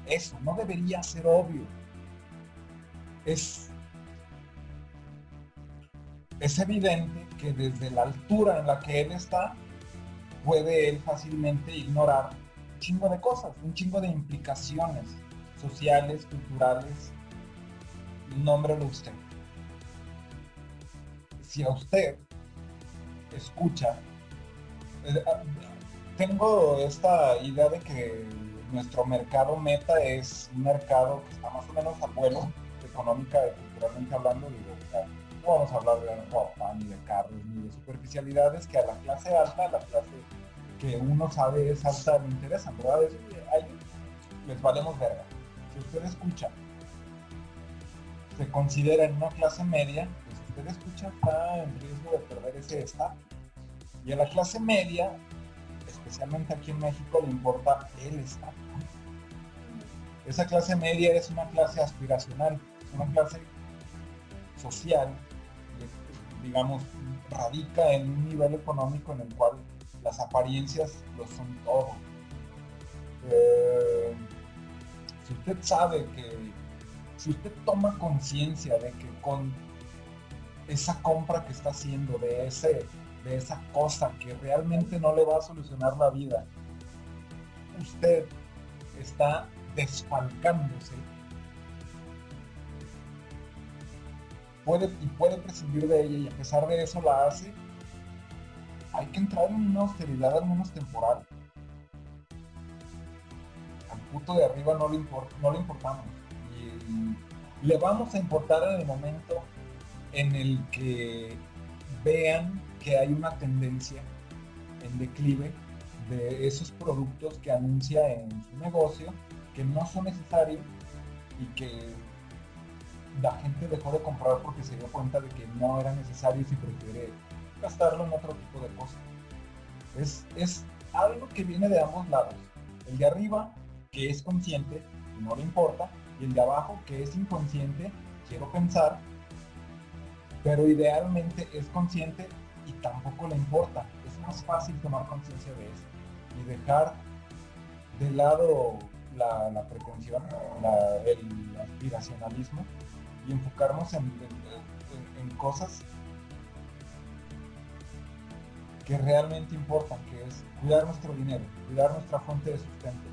Speaker 6: Eso no debería ser obvio. Es, es evidente que desde la altura en la que él está, puede él fácilmente ignorar un chingo de cosas, un chingo de implicaciones sociales, culturales, nómbrelo usted. Si a usted escucha, eh, ah, tengo esta idea de que nuestro mercado meta es un mercado que está más o menos a vuelo económica y culturalmente hablando, digo, no vamos a hablar de ropa, ni de carros, ni de superficialidades que a la clase alta, a la clase que uno sabe es alta, le interesan, ¿verdad? Es- a ellos les valemos verga. Si usted escucha, se considera en una clase media, pues usted escucha está en riesgo de perder ese estatus. Y a la clase media, especialmente aquí en México, le importa el estatus. Esa clase media es una clase aspiracional, una clase social, y, digamos, radica en un nivel económico en el cual las apariencias lo son todo. Eh, si usted sabe que, si usted toma conciencia de que con esa compra que está haciendo, de, ese, de esa cosa que realmente no le va a solucionar la vida, usted está desfalcándose puede, y puede prescindir de ella y a pesar de eso la hace, hay que entrar en una austeridad al menos temporal. Al puto de arriba no le, import- no le importamos. Y le vamos a importar en el momento en el que vean que hay una tendencia en declive de esos productos que anuncia en su negocio que no son necesarios y que la gente dejó de comprar porque se dio cuenta de que no eran necesarios y prefiere gastarlo en otro tipo de cosas. Es, es algo que viene de ambos lados. El de arriba, que es consciente y no le importa, y el de abajo, que es inconsciente, quiero pensar, pero idealmente es consciente y tampoco le importa. Es más fácil tomar conciencia de eso y dejar de lado la, la el aspiracionalismo y enfocarnos en, en- en- en cosas que realmente importan, que es cuidar nuestro dinero, cuidar nuestra fuente de sustento.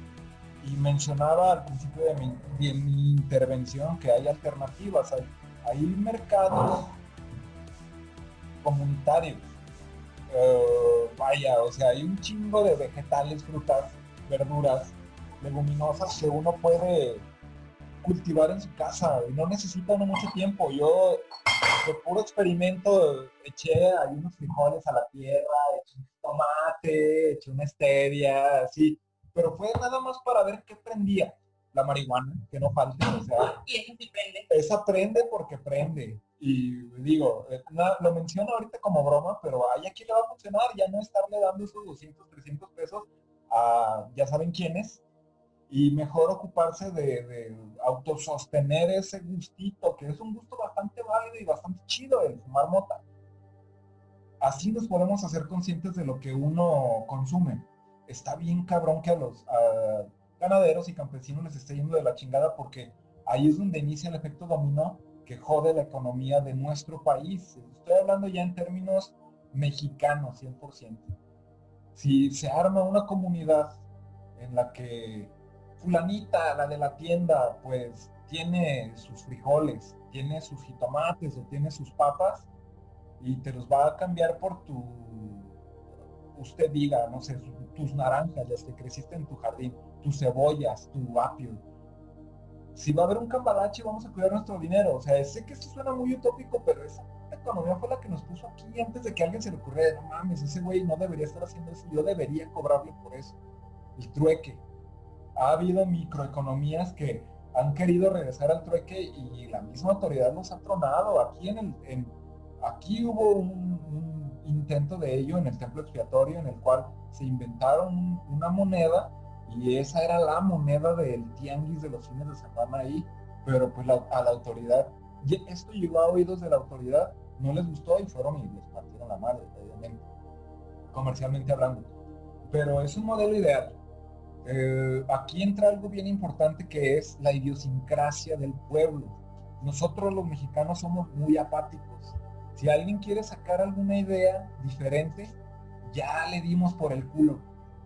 Speaker 6: Y mencionaba al principio de mi, de mi intervención que hay alternativas, hay, hay mercados comunitarios eh, vaya, o sea, hay un chingo de vegetales, frutas, verduras, leguminosas que uno puede cultivar en su casa y no necesita uno mucho tiempo. Yo de puro experimento eché ahí unos frijoles a la tierra, eché un tomate, eché una stevia, así, pero fue nada más para ver qué prendía. La marihuana, que no falte, o sea,
Speaker 5: Y eso sí prende.
Speaker 6: esa prende porque prende. Y digo, eh, lo menciono ahorita como broma, pero ahí aquí le va a funcionar, ya no estarle dando esos 200, 300 pesos a ya saben quiénes, y mejor ocuparse de, de autosostener ese gustito, que es un gusto bastante válido y bastante chido el fumar mota. Así nos podemos hacer conscientes de lo que uno consume. Está bien cabrón que a los a ganaderos y campesinos les esté yendo de la chingada porque ahí es donde inicia el efecto dominó que jode la economía de nuestro país. Estoy hablando ya en términos mexicanos, 100%. Si se arma una comunidad en la que fulanita, la de la tienda, pues tiene sus frijoles, tiene sus jitomates o tiene sus papas y te los va a cambiar por tu, usted diga, no sé, tus naranjas, las que creciste en tu jardín, tus cebollas, tu apio. Si va a haber un cambalache, vamos a cuidar nuestro dinero. O sea, sé que esto suena muy utópico, pero esa economía fue la que nos puso aquí antes de que alguien se le ocurriera, no mames, ese güey no debería estar haciendo eso, yo debería cobrarle por eso. El trueque. Ha habido microeconomías que han querido regresar al trueque y la misma autoridad los ha tronado. Aquí en el, aquí hubo un, intento de ello en el templo expiatorio en el cual se inventaron un- una moneda y esa era la moneda del tianguis de los fines de semana ahí, pero pues a la autoridad, y esto llegó a oídos de la autoridad, no les gustó y fueron y les partieron la madre, obviamente, comercialmente hablando. Pero es un modelo ideal. Eh, aquí entra algo bien importante que es la idiosincrasia del pueblo. Nosotros los mexicanos somos muy apáticos. Si alguien quiere sacar alguna idea diferente, ya le dimos por el culo.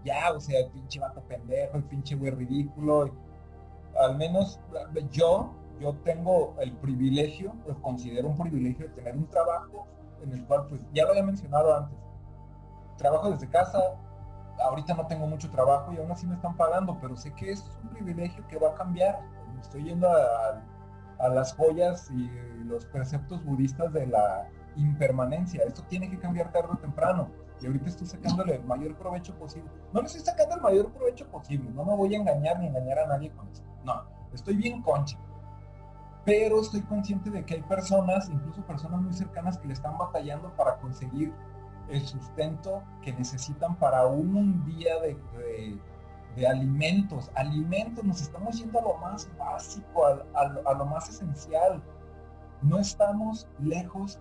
Speaker 6: Ya, o sea, el pinche vato pendejo, el pinche güey ridículo. Al menos yo, yo tengo el privilegio, lo considero un privilegio de tener un trabajo en el cual, pues, ya lo había mencionado antes. Trabajo desde casa, ahorita no tengo mucho trabajo y aún así me están pagando, pero sé que es un privilegio que va a cambiar. Estoy yendo a las joyas y los preceptos budistas de la impermanencia. Esto tiene que cambiar tarde o temprano. Y ahorita estoy sacándole el mayor provecho posible. No le estoy sacando el mayor provecho posible. No me voy a engañar ni engañar a nadie con esto. No, estoy bien concha. Pero estoy consciente de que hay personas, incluso personas muy cercanas, que le están batallando para conseguir el sustento que necesitan para un día de, de- alimentos. Alimentos, nos estamos yendo a lo más básico, al- al- a, lo más esencial. No estamos lejos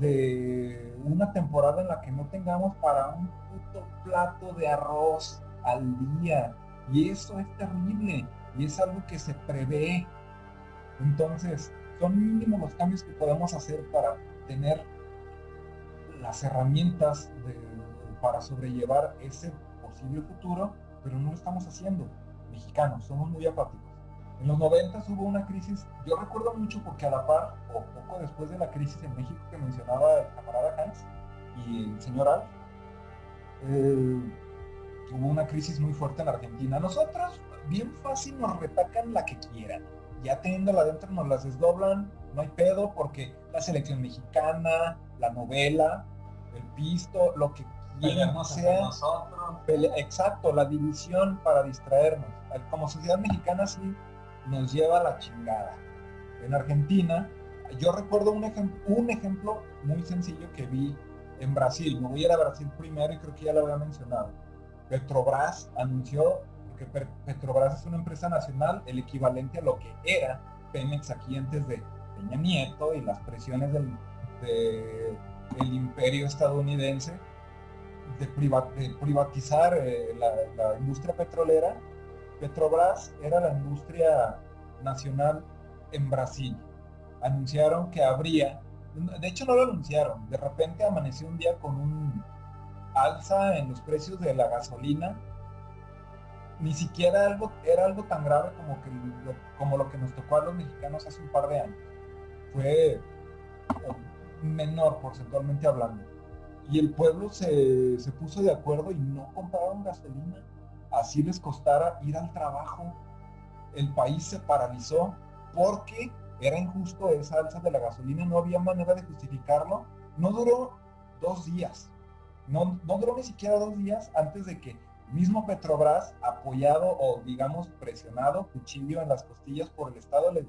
Speaker 6: de una temporada en la que no tengamos para un puto plato de arroz al día. Y eso es terrible. Y es algo que se prevé. Entonces, son mínimos los cambios que podemos hacer para tener las herramientas para sobrellevar ese posible futuro, pero no lo estamos haciendo. Mexicanos, somos muy apáticos. En los 90 hubo una crisis, yo recuerdo mucho porque a la par, o poco después de la crisis en México que mencionaba el camarada Hans y el señor Al, eh, hubo una crisis muy fuerte en Argentina. Nosotros, bien fácil, nos retacan la que quieran. Ya teniéndola adentro nos las desdoblan, no hay pedo, porque la selección mexicana, la novela, el pisto, lo que quieran
Speaker 4: entre
Speaker 6: sea,
Speaker 4: nosotros.
Speaker 6: Exacto, la división para distraernos. Como sociedad mexicana sí nos lleva a la chingada. En Argentina, yo recuerdo un, ejem- un ejemplo muy sencillo que vi en Brasil. Me voy a ir a Brasil primero y creo que ya lo había mencionado. Petrobras anunció que Petrobras es una empresa nacional, el equivalente a lo que era Pemex aquí antes de Peña Nieto y las presiones del, de- del imperio estadounidense de, priva- de privatizar eh, la industria petrolera, Petrobras era la industria nacional en Brasil. Anunciaron que habría, de hecho no lo anunciaron, de repente amaneció un día con un alza en los precios de la gasolina. Ni siquiera algo, era algo tan grave como, que lo, como lo que nos tocó a los mexicanos hace un par de años. Fue menor porcentualmente hablando Y el pueblo se, se puso de acuerdo y no compraron gasolina. Así les costara ir al trabajo. El país se paralizó porque era injusto esa alza de la gasolina, no había manera de justificarlo. No duró dos días. No, no duró ni siquiera dos días antes de que mismo Petrobras, apoyado o digamos presionado, cuchillo en las costillas por el Estado, les,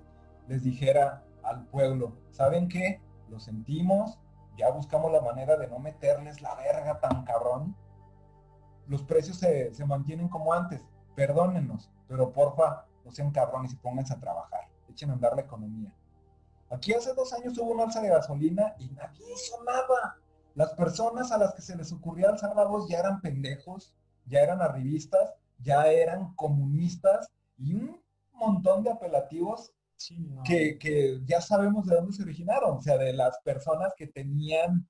Speaker 6: les dijera al pueblo, ¿saben qué? Lo sentimos, ya buscamos la manera de no meterles la verga tan cabrón. Los precios se, se mantienen como antes, perdónenos, pero porfa, no sean cabrones y pónganse a trabajar, echen a andar la economía. Aquí hace dos años hubo una alza de gasolina y nadie hizo nada. Las personas a las que se les ocurría alzar la voz ya eran pendejos, ya eran arribistas, ya eran comunistas y un montón de apelativos
Speaker 4: Sí, no.
Speaker 6: que, que ya sabemos de dónde se originaron, o sea, de las personas que tenían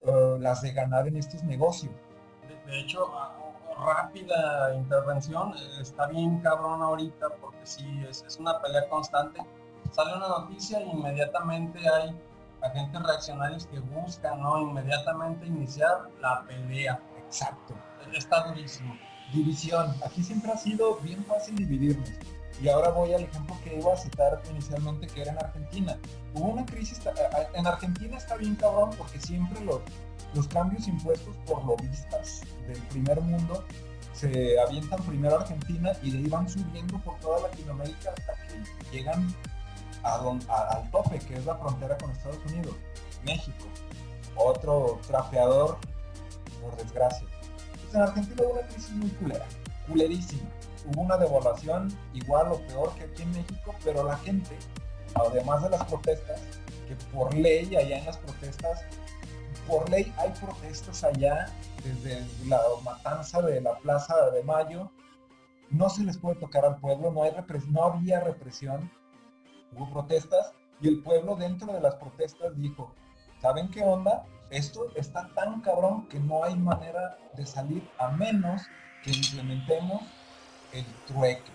Speaker 6: eh, las de ganar en estos negocios.
Speaker 4: De, de hecho, rápida intervención, está bien cabrón ahorita porque sí, es, es una pelea constante. Sale una noticia e inmediatamente hay agentes reaccionarios que buscan, ¿no? Inmediatamente iniciar la pelea.
Speaker 6: Exacto.
Speaker 4: Está durísimo.
Speaker 6: División. Aquí siempre ha sido bien fácil dividirnos. Y ahora voy al ejemplo que iba a citar inicialmente, que era en Argentina. Hubo una crisis, a- a- en Argentina está bien cabrón porque siempre los, los cambios impuestos por lobistas del primer mundo se avientan primero a Argentina y de ahí van subiendo por toda Latinoamérica hasta que llegan al tope, que es la frontera con Estados Unidos, México. Otro trapeador, por desgracia. Pues en Argentina hubo una crisis muy culera, culerísima. Hubo una devaluación igual o peor que aquí en México, pero la gente, además de las protestas, que por ley allá en las protestas, por ley hay protestas allá desde la matanza de la Plaza de Mayo, no se les puede tocar al pueblo, no, hay repres- no había represión, hubo protestas y el pueblo dentro de las protestas dijo, ¿saben qué onda? Esto está tan cabrón que no hay manera de salir a menos que implementemos el trueque.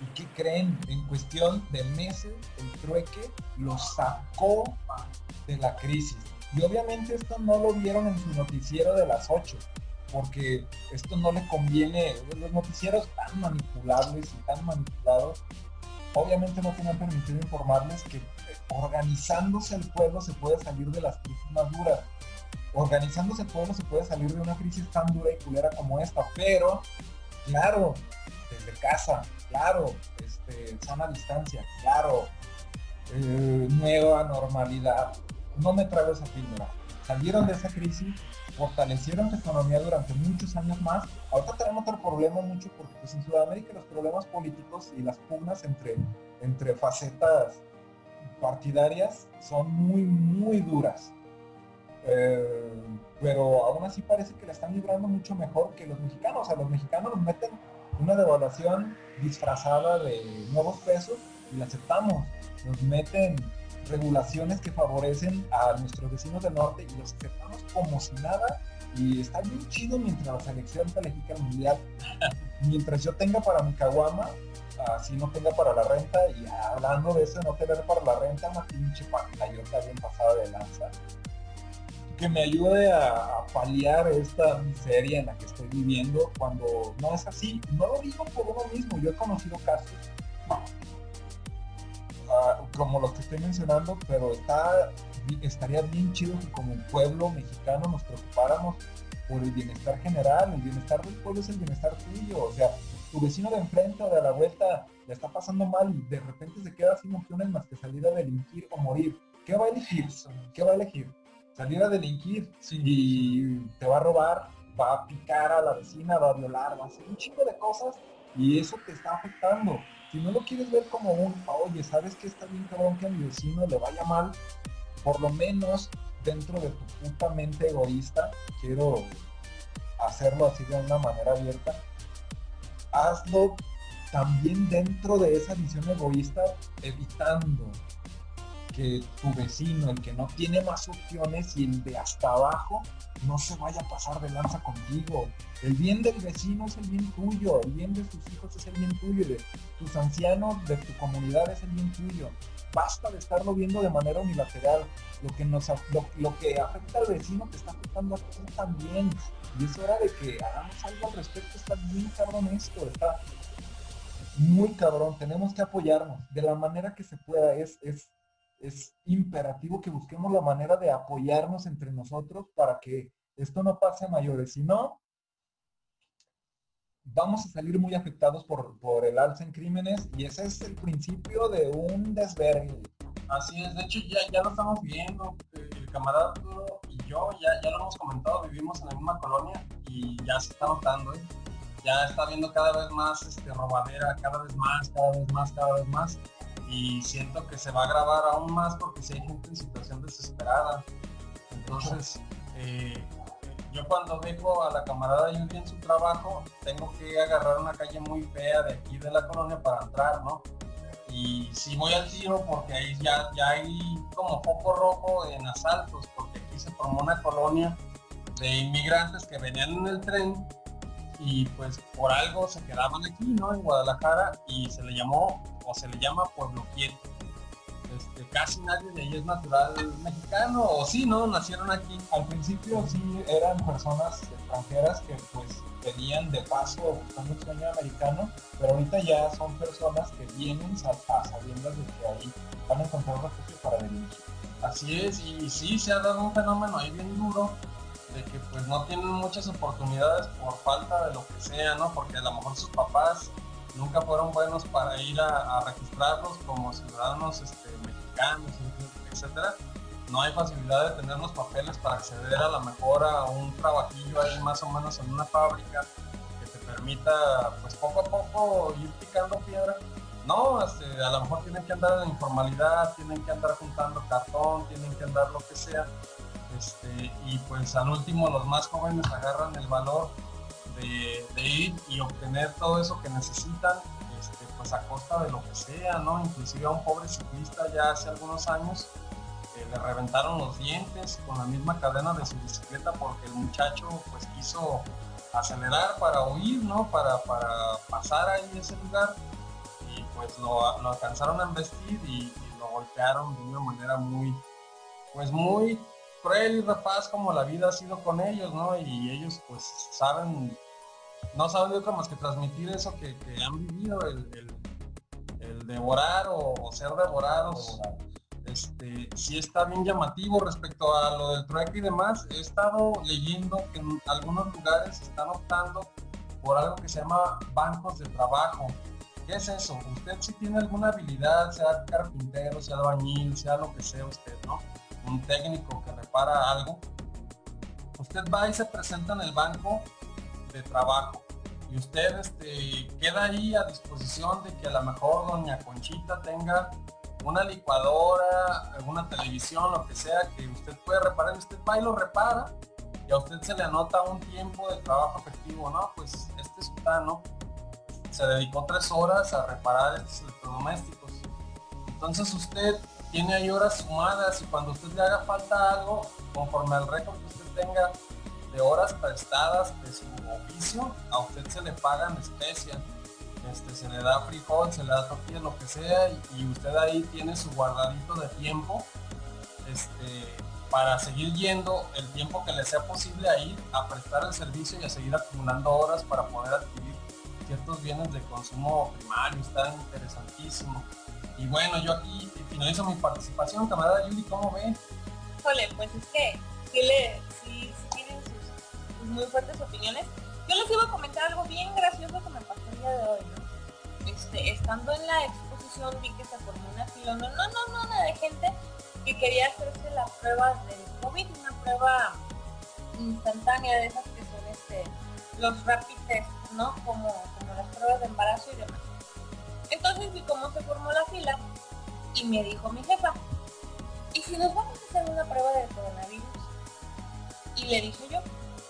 Speaker 6: ¿Y qué creen? En cuestión de meses, el trueque lo sacó de la crisis. Y obviamente esto no lo vieron en su noticiero de las 8, porque esto no le conviene, los noticieros tan manipulables y tan manipulados, obviamente no tenían permitido informarles que eh, organizándose el pueblo se puede salir de las crisis más duras. Organizándose el pueblo se puede salir de una crisis tan dura y culera como esta, pero, claro, desde casa, claro, este, sana distancia, claro, eh, nueva normalidad. No me trago esa píldora. Salieron de esa crisis, fortalecieron su economía durante muchos años más. Ahorita tenemos otro problema mucho porque pues, en Sudamérica los problemas políticos y las pugnas entre, entre facetas partidarias son muy, muy duras. Eh, pero aún así parece que la están librando mucho mejor que los mexicanos. A los mexicanos nos meten una devaluación disfrazada de nuevos pesos y la aceptamos. Nos meten regulaciones que favorecen a nuestros vecinos del norte y los aceptamos como si nada. Y está bien chido mientras la selección califica mundial. mientras yo tenga para mi caguama, así no tenga para la renta. Y hablando de eso, no tener para la renta, una pinche pantallota bien pasada de lanza que me ayude a, a, paliar esta miseria en la que estoy viviendo cuando no es así. No lo digo por uno mismo, yo he conocido casos uh, como los que estoy mencionando, pero está, estaría bien chido que como pueblo mexicano nos preocupáramos por el bienestar general, el bienestar del pueblo es el bienestar tuyo, o sea, tu vecino de enfrente o de la vuelta le está pasando mal y de repente se queda sin opciones más que salir a delinquir o morir. ¿Qué va a elegir? ¿Qué va a elegir? Salir a delinquir sí. y te va a robar, va a picar a la vecina, va a violar, va a hacer un chingo de cosas y eso te está afectando. Si no lo quieres ver como un, oye, ¿sabes que está bien cabrón que a mi vecino le vaya mal? Por lo menos dentro de tu puta mente egoísta, quiero hacerlo así de una manera abierta, hazlo también dentro de esa visión egoísta, evitando que tu vecino, el que no tiene más opciones y el de hasta abajo, no se vaya a pasar de lanza contigo. El bien del vecino es el bien tuyo, el bien de sus hijos es el bien tuyo, de tus ancianos, de tu comunidad es el bien tuyo. Basta de estarlo viendo de manera unilateral. Lo que, nos, lo, que afecta al vecino te está afectando a ti también. Y es hora de que hagamos algo al respecto. Está bien cabrón esto, está muy cabrón. Tenemos que apoyarnos de la manera que se pueda. Es, es imperativo que busquemos la manera de apoyarnos entre nosotros para que esto no pase a mayores. Si no, vamos a salir muy afectados por, por el alza en crímenes y ese es el principio de un desvergue.
Speaker 4: Así es, de hecho ya, ya lo estamos viendo. eh, El camarada y yo ya, ya lo hemos comentado, vivimos en la misma colonia y ya se está notando, ¿eh? ya está viendo cada vez más este, robadera, cada vez más, cada vez más, cada vez más. Y siento que se va a agravar aún más porque si hay gente en situación desesperada. Entonces, eh, yo cuando dejo a la camarada Yuri en su trabajo, tengo que agarrar una calle muy fea de aquí de la colonia para entrar, ¿no? Y si voy al tiro porque ahí ya, ya hay como foco rojo en asaltos, porque aquí se formó una colonia de inmigrantes que venían en el tren y pues por algo se quedaban aquí, ¿no? En Guadalajara y se le llamó o se le llama Pueblo Quieto. Este, casi nadie de ahí es natural mexicano o sí, ¿no? Nacieron aquí.
Speaker 6: Al principio sí eran personas extranjeras que pues venían de paso buscando el sueño americano, pero ahorita ya son personas que vienen a, sabiendas de que ahí van a encontrar refugio para delinquir.
Speaker 4: Así es, y sí se ha dado un fenómeno ahí bien duro de que pues no tienen muchas oportunidades por falta de lo que sea, ¿no? Porque a lo mejor sus papás nunca fueron buenos para ir a, registrarlos como ciudadanos este, mexicanos, etcétera. No hay facilidad de tener los papeles para acceder a la mejor a un trabajillo ahí más o menos en una fábrica que te permita pues poco a poco ir picando piedra. No, este, a lo mejor tienen que andar en informalidad, tienen que andar juntando cartón, tienen que andar lo que sea. Este, y pues al último los más jóvenes agarran el valor de, ir y obtener todo eso que necesitan, este, pues a costa de lo que sea, ¿no? Inclusive a un pobre ciclista ya hace algunos años eh, le reventaron los dientes con la misma cadena de su bicicleta porque el muchacho pues quiso acelerar para huir, ¿no? Para, para pasar ahí ese lugar y pues lo, alcanzaron a embestir y lo golpearon de una manera muy, pues muy cruel y rapaz como la vida ha sido con ellos, ¿no? Y ellos pues saben, no saben de otra más que transmitir eso que, han vivido, el, el- devorar o, ser devorados. Este, sí está bien llamativo respecto a lo del trueque y demás. He estado leyendo que en algunos lugares están optando por algo que se llama bancos de trabajo. ¿Qué es eso? Usted si tiene alguna habilidad, sea carpintero, sea albañil, sea lo que sea usted, ¿no? Un técnico que repara algo. Usted va y se presenta en el banco de trabajo y usted este, queda ahí a disposición de que a lo mejor doña Conchita tenga una licuadora, una televisión, lo que sea que usted puede reparar, usted va y lo repara y a usted se le anota un tiempo de trabajo efectivo, ¿no? Pues este sultano se dedicó tres horas a reparar estos electrodomésticos. Entonces usted tiene ahí horas sumadas y cuando usted le haga falta algo, conforme al récord que usted tenga de horas prestadas de su oficio, a usted se le pagan especias. Este, se le da frijol, se le da tortilla, lo que sea, y usted ahí tiene su guardadito de tiempo este, para seguir yendo el tiempo que le sea posible a ir a prestar el servicio y a seguir acumulando horas para poder adquirir ciertos bienes de consumo primario, está interesantísimo. Y bueno, yo aquí finalizo mi participación, camarada Yuri, ¿cómo ve?
Speaker 5: Híjole, pues es que sí, le, sí, tienen sus, muy fuertes opiniones. Yo les iba a comentar algo bien gracioso que me pasó el día de hoy, ¿no? Este, estando en la exposición vi que se formó una fila, no, no, no, no, de gente que quería hacerse la prueba del COVID, una prueba instantánea de esas que son este, los rapid ¿no? Como, como las pruebas de embarazo y demás. Entonces vi cómo se formó la fila y me dijo mi jefa, ¿y si nos vamos a hacer una prueba de coronavirus? Y le dije yo,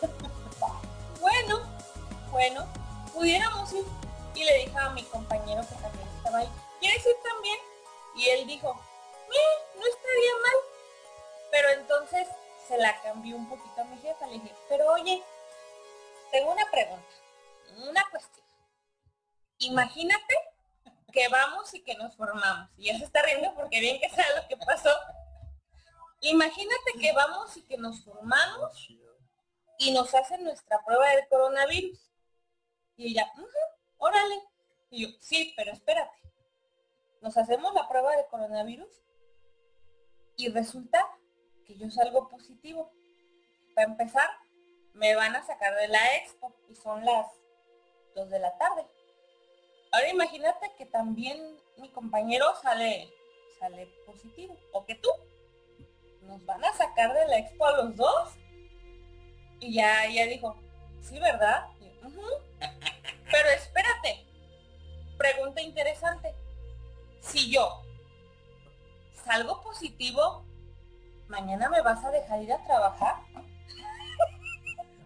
Speaker 5: bueno, bueno, pudiéramos ir. Y le dije a mi compañero que también estaba ahí, ¿quieres ir también? Y él dijo, "Eh, no está Entonces se la cambió un poquito a mi jefa. Le dije, pero oye, tengo una pregunta, una cuestión. Imagínate que vamos y que nos formamos. Y ya se está riendo porque bien que sabe lo que pasó. Imagínate que vamos y que nos formamos y nos hacen nuestra prueba del coronavirus. Y ella, "Ujú, órale. Y yo, sí, pero espérate. Nos hacemos la prueba de coronavirus y resulta que yo salgo positivo. Para empezar, me van a sacar de la expo y son las 2 de la tarde. Ahora imagínate que también mi compañero sale, sale positivo. O que tú. Nos van a sacar de la expo a los dos. Y ya ella dijo, sí, ¿verdad? Pero espérate. Pregunta interesante. Si yo salgo positivo, ¿mañana me vas a dejar ir a trabajar?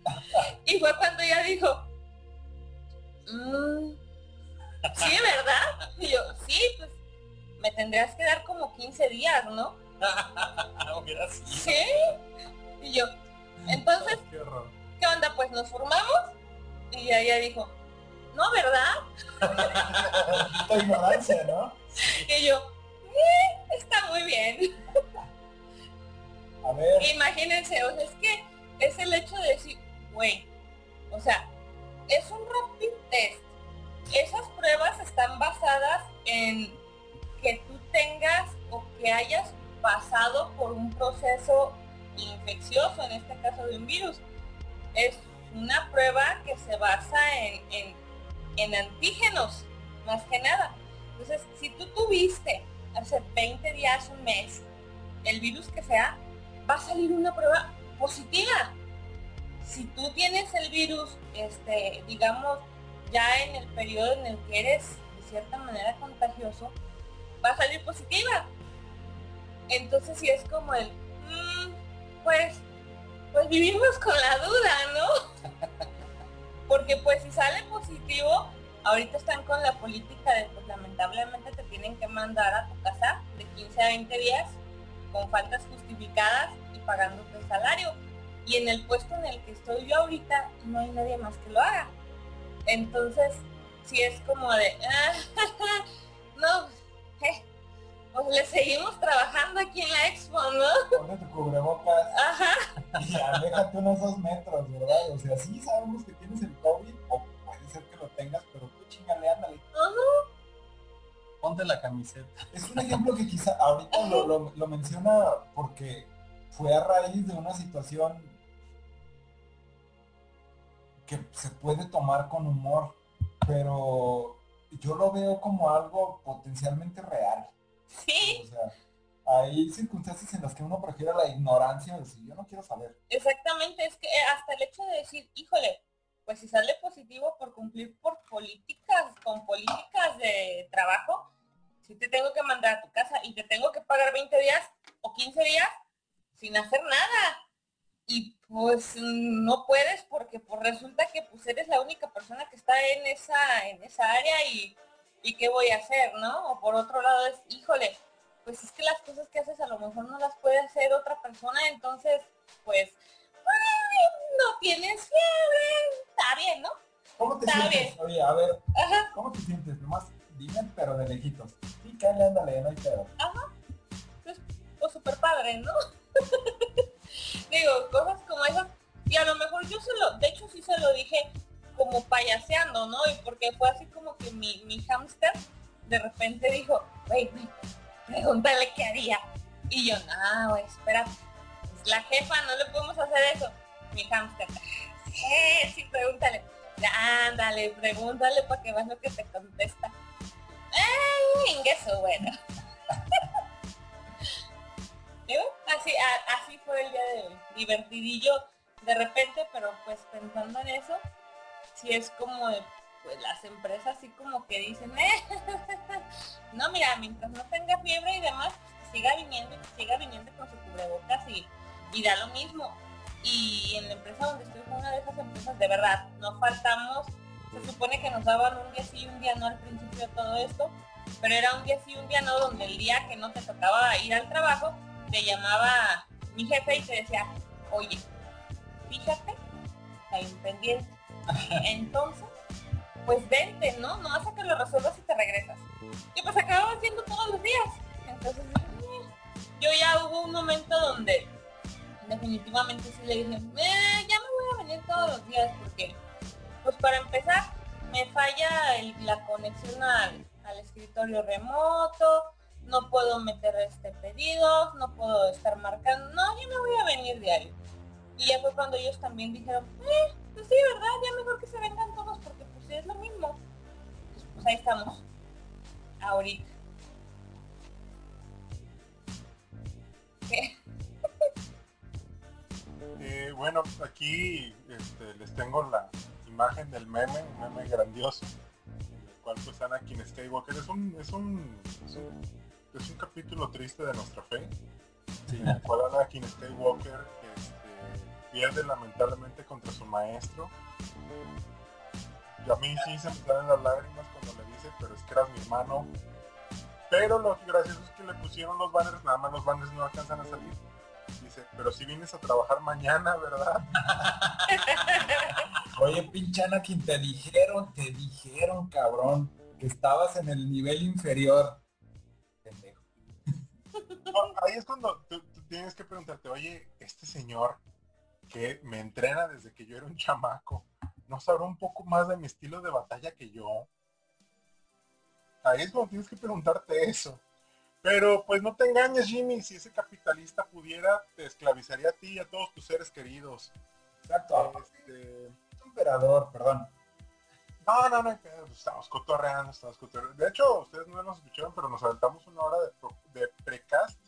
Speaker 5: y fue cuando ella dijo, "Mm, sí, ¿verdad? Y yo, sí, pues me tendrías que dar como 15 días, ¿no? Sí. Y yo, entonces,
Speaker 6: Qué horror.
Speaker 5: ¿qué onda? Pues nos formamos. Y ella dijo, no, ¿verdad?
Speaker 6: La ignorancia, ¿no?
Speaker 5: Y yo, "Eh, está muy bien.
Speaker 6: A ver,
Speaker 5: Imagínense, o sea, es que es el hecho de decir, güey, o sea, en que tú tengas o que hayas pasado por un proceso infeccioso, en este caso de un virus. Es una prueba que se basa en, en, en antígenos, más que nada. Entonces, si tú tuviste hace 20 días, un mes, el virus que sea, va a salir una prueba positiva. Si tú tienes el virus, este, digamos, ya en el periodo en el que eres cierta manera contagioso, va a salir positiva. Entonces si es como el, "Mm, pues, pues vivimos con la duda, ¿no? Porque pues si sale positivo, ahorita están con la política de pues lamentablemente te tienen que mandar a tu casa de 15 a 20 días con faltas justificadas y pagándote el salario. Y en el puesto en el que estoy yo ahorita no hay nadie más que lo haga. Entonces, si es como de, "Ah, no, eh, pues le seguimos trabajando aquí en la expo, ¿no?
Speaker 6: ponte tu cubrebocas
Speaker 5: Ajá,
Speaker 6: y aléjate unos dos metros, ¿verdad? O sea, sí sabemos que tienes el COVID, o puede ser que lo tengas, pero tú chingale, ándale.
Speaker 4: Ponte la camiseta.
Speaker 6: Es un ejemplo que quizá ahorita lo, lo- lo menciona porque fue a raíz de una situación que se puede tomar con humor, pero yo lo veo como algo potencialmente real.
Speaker 5: sí,
Speaker 6: O sea, hay circunstancias en las que uno prefiere la ignorancia, decir, yo no quiero saber.
Speaker 5: exactamente, es que hasta el hecho de decir, híjole, pues si sale positivo por cumplir por políticas, con políticas de trabajo, si te tengo que mandar a tu casa y te tengo que pagar 20 días o 15 días sin hacer nada. Y pues no puedes porque pues resulta que pues eres la única persona que está en esa, en esa área y, y qué voy a hacer, ¿no? O por otro lado es, híjole, pues es que las cosas que haces a lo mejor no las puede hacer otra persona, entonces pues ay, no tienes fiebre, está bien, ¿no?
Speaker 6: ¿Cómo te
Speaker 5: Está
Speaker 6: sientes? Oye, a ver,
Speaker 5: Ajá.
Speaker 6: ¿cómo te sientes? Nomás dime, pero de lejitos. Sí, cállate, ándale, no hay pedo.
Speaker 5: pues, pues súper padre, ¿no? Digo, cosas como esas. Y a lo mejor yo se lo, de hecho sí se lo dije como payaseando, ¿no? Y porque fue así como que mi, mi hámster de repente dijo, güey, pregúntale qué haría. Y yo, no, güey, espera, es la jefa, no le podemos hacer eso. Mi hámster, sí, sí, pregúntale. Ándale, pregúntale para que veas lo que te contesta. Ay, eso, bueno. ¿Sí? Así, así fue el día de hoy. Divertidillo de repente, pero pues pensando en eso, sí es como pues las empresas así como que dicen, eh, no mira, mientras no tenga fiebre y demás, siga viniendo y siga viniendo con su cubrebocas y, y da lo mismo. Y en la empresa donde estoy fue una de esas empresas, de verdad, no faltamos, se supone que nos daban un día sí un día no al principio todo esto, pero era un día sí un día no, donde el día que no te tocaba ir al trabajo, te llamaba mi jefe y te decía, oye, fíjate, hay un pendiente. Entonces, pues vente, ¿no? No vas a que lo resuelvas y te regresas. Y pues acababa haciendo todos los días. Entonces, yo ya hubo un momento donde definitivamente sí le dije, "Eh, ya me voy a venir todos los días porque, pues para empezar, me falla el- la conexión al, al escritorio remoto, no puedo meter este pedidos, no puedo estar marcando, no, ya me voy a venir diario. Y ya fue cuando ellos también dijeron, eh, pues sí, ¿verdad? Ya mejor que se vengan todos porque pues es lo mismo. Pues ahí estamos. Ahorita.
Speaker 7: Eh, bueno, aquí este, les tengo la imagen del meme, un meme grandioso, en el cual pues Anakin Skywalker es un, es un, es un, es un capítulo triste de nuestra fe, en el cual Anakin Skywalker este, pierde lamentablemente contra su maestro. Y a mí sí se me salen las lágrimas cuando le dice, pero es que eras mi hermano. Pero lo gracioso es que le pusieron los banners, nada más los banners no alcanzan a salir. Dice, pero si vienes a trabajar mañana, ¿verdad?
Speaker 6: Oye, pinche Anakin, te dijeron, te dijeron, cabrón, que estabas en el nivel inferior.
Speaker 7: No, ahí es cuando tú, tú tienes que preguntarte, oye, este señor que me entrena desde que yo era un chamaco, ¿no sabrá un poco más de mi estilo de batalla que yo? Ahí es cuando tienes que preguntarte eso. Pero pues no te engañes, Jimmy, si ese capitalista pudiera, te esclavizaría a ti y a todos tus seres queridos.
Speaker 6: Exacto.
Speaker 7: Este,
Speaker 6: Emperador, perdón.
Speaker 7: No, no, no, pues, estamos cotorreando, estamos cotorreando. De hecho, ustedes no nos escucharon, pero nos aventamos una hora de, precast,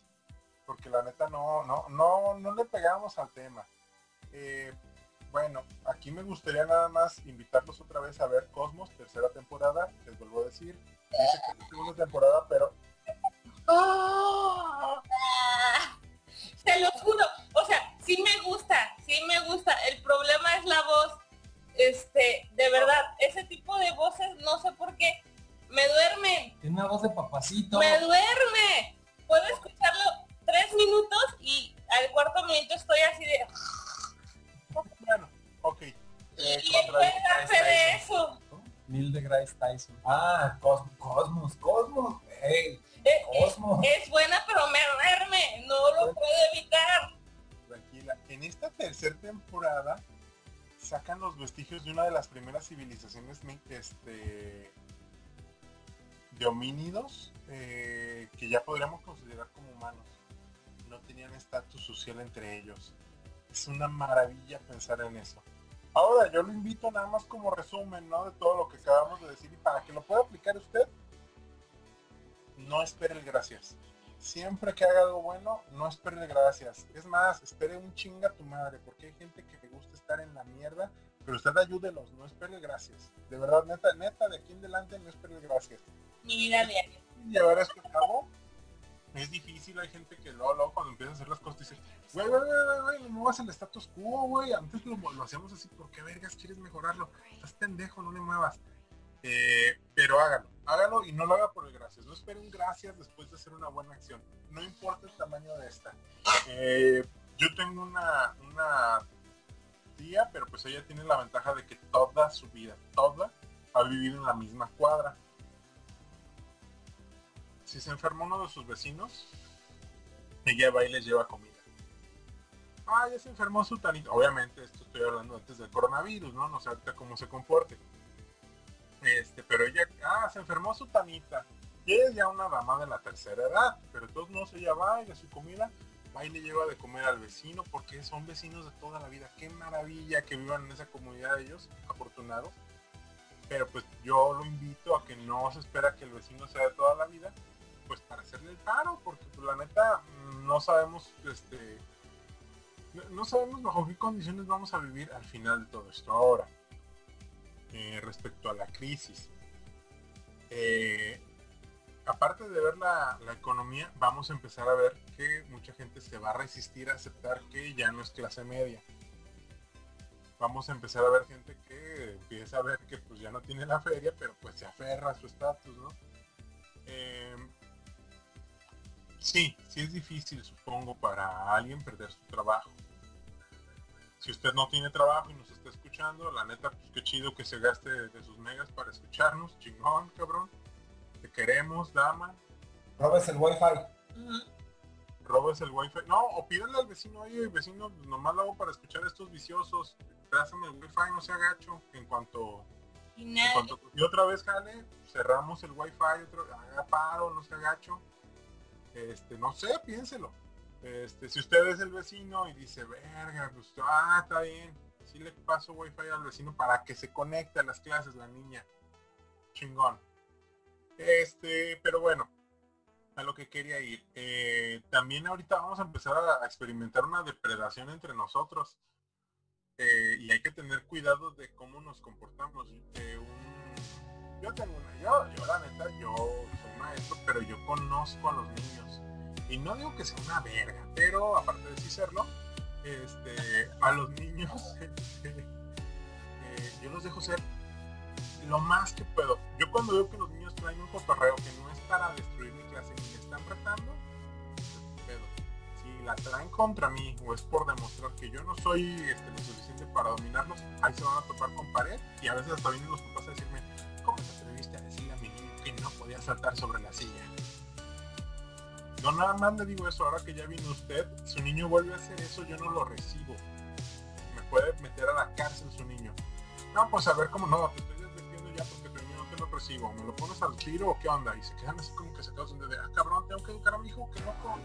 Speaker 7: porque la neta no, no, no, no le pegamos al tema. Eh, bueno, aquí me gustaría nada más invitarlos otra vez a ver Cosmos, tercera temporada, les vuelvo a decir. Dice que es segunda temporada, pero... ¡Ah!
Speaker 5: Ah, Te lo juro. O sea, sí me gusta, sí me gusta. El problema es la voz. Este, de verdad, ese tipo de voces, no sé por qué, me duermen.
Speaker 6: Tiene una voz de papacito.
Speaker 5: Me duerme. Puedo escucharlo tres minutos y al cuarto minuto estoy así de...
Speaker 7: Bueno, ok. Eh,
Speaker 5: y de eso.
Speaker 6: Neil deGrasse Tyson. Ah, Cos- Cosmos, Cosmos. Ey,
Speaker 5: Eh,
Speaker 6: Cosmos.
Speaker 5: Es buena, pero me duerme. No lo puedo evitar.
Speaker 7: Tranquila. En esta tercera temporada sacan los vestigios de una de las primeras civilizaciones este, de homínidos eh, que ya podríamos considerar como humanos. No tenían estatus social entre ellos. Es una maravilla pensar en eso. Ahora, yo lo invito nada más como resumen, ¿no? De todo lo que acabamos de decir y para que lo pueda aplicar usted, no espere el gracias. Siempre que haga algo bueno, no espere gracias. Es más, espere un chinga tu madre, porque hay gente que le gusta estar en la mierda, pero usted ayúdelos, no espere gracias. De verdad, neta, neta, de aquí en adelante no espere gracias.
Speaker 5: Mi vida diaria.
Speaker 7: Llevar esto a cabo es difícil, hay gente que luego, luego cuando empieza a hacer las cosas dice, güey, güey, güey, güey, no muevas el status quo, güey, antes lo, lo hacíamos así, ¿por qué vergas quieres mejorarlo? Estás pendejo, no le muevas. Eh, pero hágalo, hágalo y no lo haga por el gracias. No espere un gracias después de hacer una buena acción. No importa el tamaño de esta. Eh, yo tengo una, una pero pues ella tiene la ventaja de que toda su vida, toda, ha vivido en la misma cuadra. Si se enferma uno de sus vecinos, ella va y les lleva comida. Ah, ya se enfermó su tanito. Obviamente, esto estoy hablando antes del coronavirus, ¿no? No sé ahorita cómo se comporte. Este, pero ella, ah, se enfermó su tanita. Y ella es ya una dama de la tercera edad, pero de todos modos ella va y de su comida, va y le lleva de comer al vecino, porque son vecinos de toda la vida. Qué maravilla que vivan en esa comunidad ellos, afortunados. Pero pues yo lo invito a que no se espera que el vecino sea de toda la vida, pues para hacerle el paro, porque pues, la neta no sabemos, este, no sabemos bajo qué condiciones vamos a vivir al final de todo esto. Ahora, eh, respecto a la crisis, eh, aparte de ver la, la economía, vamos a empezar a ver que mucha gente se va a resistir a aceptar que ya no es clase media. Vamos a empezar a ver gente que empieza a ver que pues ya no tiene la feria, pero pues se aferra a su estatus, ¿no? Eh, sí, sí es difícil, supongo, para alguien perder su trabajo. Si usted no tiene trabajo y nos está escuchando, la neta, pues qué chido que se gaste de sus megas para escucharnos, chingón, cabrón. Te queremos, dama.
Speaker 6: Robes el wifi.
Speaker 7: Robes el wifi. No, o pídele al vecino, oye, vecino, nomás lo hago para escuchar a estos viciosos. Pásame el wifi, no sea gacho. En cuanto,
Speaker 5: Y
Speaker 7: en
Speaker 5: nadie,
Speaker 7: cuanto y otra vez jale, cerramos el wifi, otro, haga paro, no sea gacho. Este, no sé, piénselo. Este, si usted es el vecino y dice, verga, pues, ah, está bien. Sí le paso wifi al vecino para que se conecte a las clases la niña. Chingón. Este, pero bueno, a lo que quería ir. Eh, también ahorita vamos a empezar a, experimentar una depredación entre nosotros. Eh, y hay que tener cuidado de cómo nos comportamos. Eh, Yo tengo una, yo, yo la neta, yo soy maestro, pero yo conozco a los niños. Y no digo que sea una verga, pero aparte de sí serlo, este, a los niños yo los dejo ser lo más que puedo. Yo cuando veo que los niños traen un cotorreo que no es para destruir mi clase ni me están retando, pedo. Si la traen contra mí o es por demostrar que yo no soy este, lo suficiente para dominarlos, ahí se van a topar con pared y a veces hasta vienen los papás a decirme, ¿cómo te atreviste a decirle a mi niño que no podía saltar sobre la silla? No nada más le digo eso, ahora que ya vino usted, su niño vuelve a hacer eso, yo no lo recibo. Me puede meter a la cárcel su niño. No, pues a ver cómo no, te estoy recibo. ¿Me lo pones al tiro o qué onda? Y se quedan así como que quedan de, ah, cabrón, tengo que educar a mi hijo, que loco.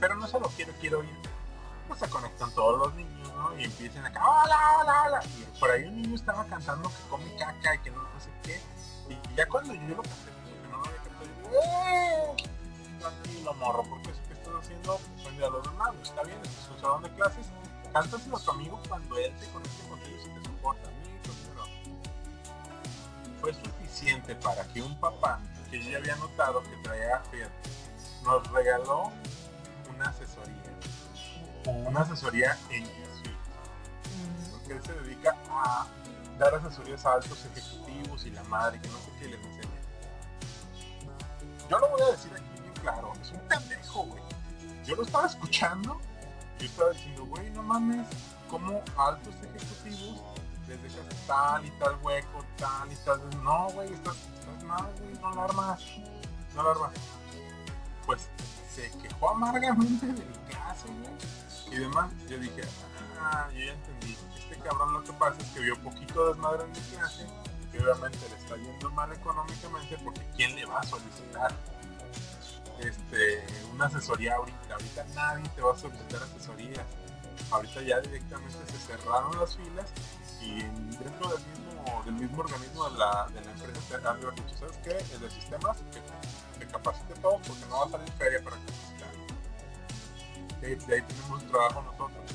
Speaker 7: Pero no solo quiero, quiero ir. Pues se conectan todos los niños, ¿no? Y empiezan acá, hola, hola, hola. Y por ahí un niño estaba cantando que come caca y que no, sé qué. Y ya cuando yo lo canté, porque no lo había cantado, yo ¡eh! Tranquilo, morro, porque eso que estás haciendo ofende a los demás. Está bien, es un salón de clases. Cántaselo a tu amigo cuando él se conecte contigo y te soporta. Fue suficiente para que un papá, que yo ya había notado que traía, fíjate, nos regaló una asesoría. Una asesoría en G. Porque él se dedica a dar asesorías a altos ejecutivos y la madre que no sé qué les enseña. Yo lo voy a decir aquí bien claro, es un pendejo, güey. Yo lo estaba escuchando yo estaba diciendo, güey, no mames, como altos ejecutivos les dejas tal y tal hueco, tal y tal. No, güey, estás, estás mal, güey, no la armas, no la armas. Pues se quejó amargamente de mi clase, güey, y demás. Yo dije, ah, yo ya entendí. Este cabrón lo que pasa es que vio poquito desmadre en mi clase, que obviamente le está yendo mal económicamente porque ¿quién le va a solicitar? este, una asesoría ahorita. Ahorita nadie te va a solicitar asesorías. Ahorita ya directamente se cerraron las filas y dentro del mismo, del mismo organismo de la, de la empresa te han dicho, ¿sabes qué? El de sistemas que te capacite todo porque no va a salir feria para capacitar. De, de ahí tenemos trabajo nosotros.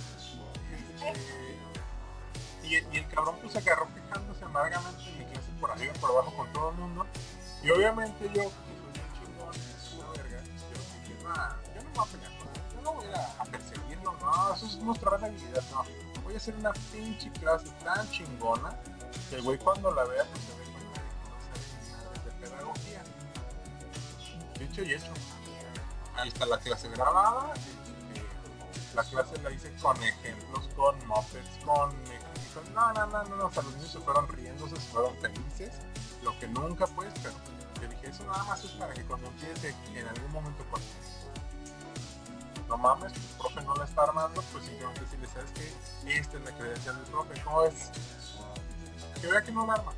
Speaker 7: Y, y el cabrón pues se agarró quejándose amargamente en mi clase por arriba por abajo con todo el mundo. Y obviamente yo, que soy bien chingón, una verga, yo dije, "Nah, yo no me voy a pelear con él, yo no voy a, a- perseguirlo, no, eso es mostrar habilidad, no. Voy a hacer una pinche clase tan chingona que el güey cuando la vea pues se cuenta de que no de pedagogía. Dicho y hecho. Ahí está la clase grabada. este, la clase la hice con ejemplos, con mopeds, con... con- No, no, no, no, no, o sea, los niños se fueron riéndose, se fueron felices, lo que nunca pues, pero yo dije, eso nada más es para que cuando empiece en algún momento con no mames, tu profe no la está armando, pues simplemente decirle, ¿sabes qué? Esta es la credencial del profe, ¿cómo es? Que vea que no la arma.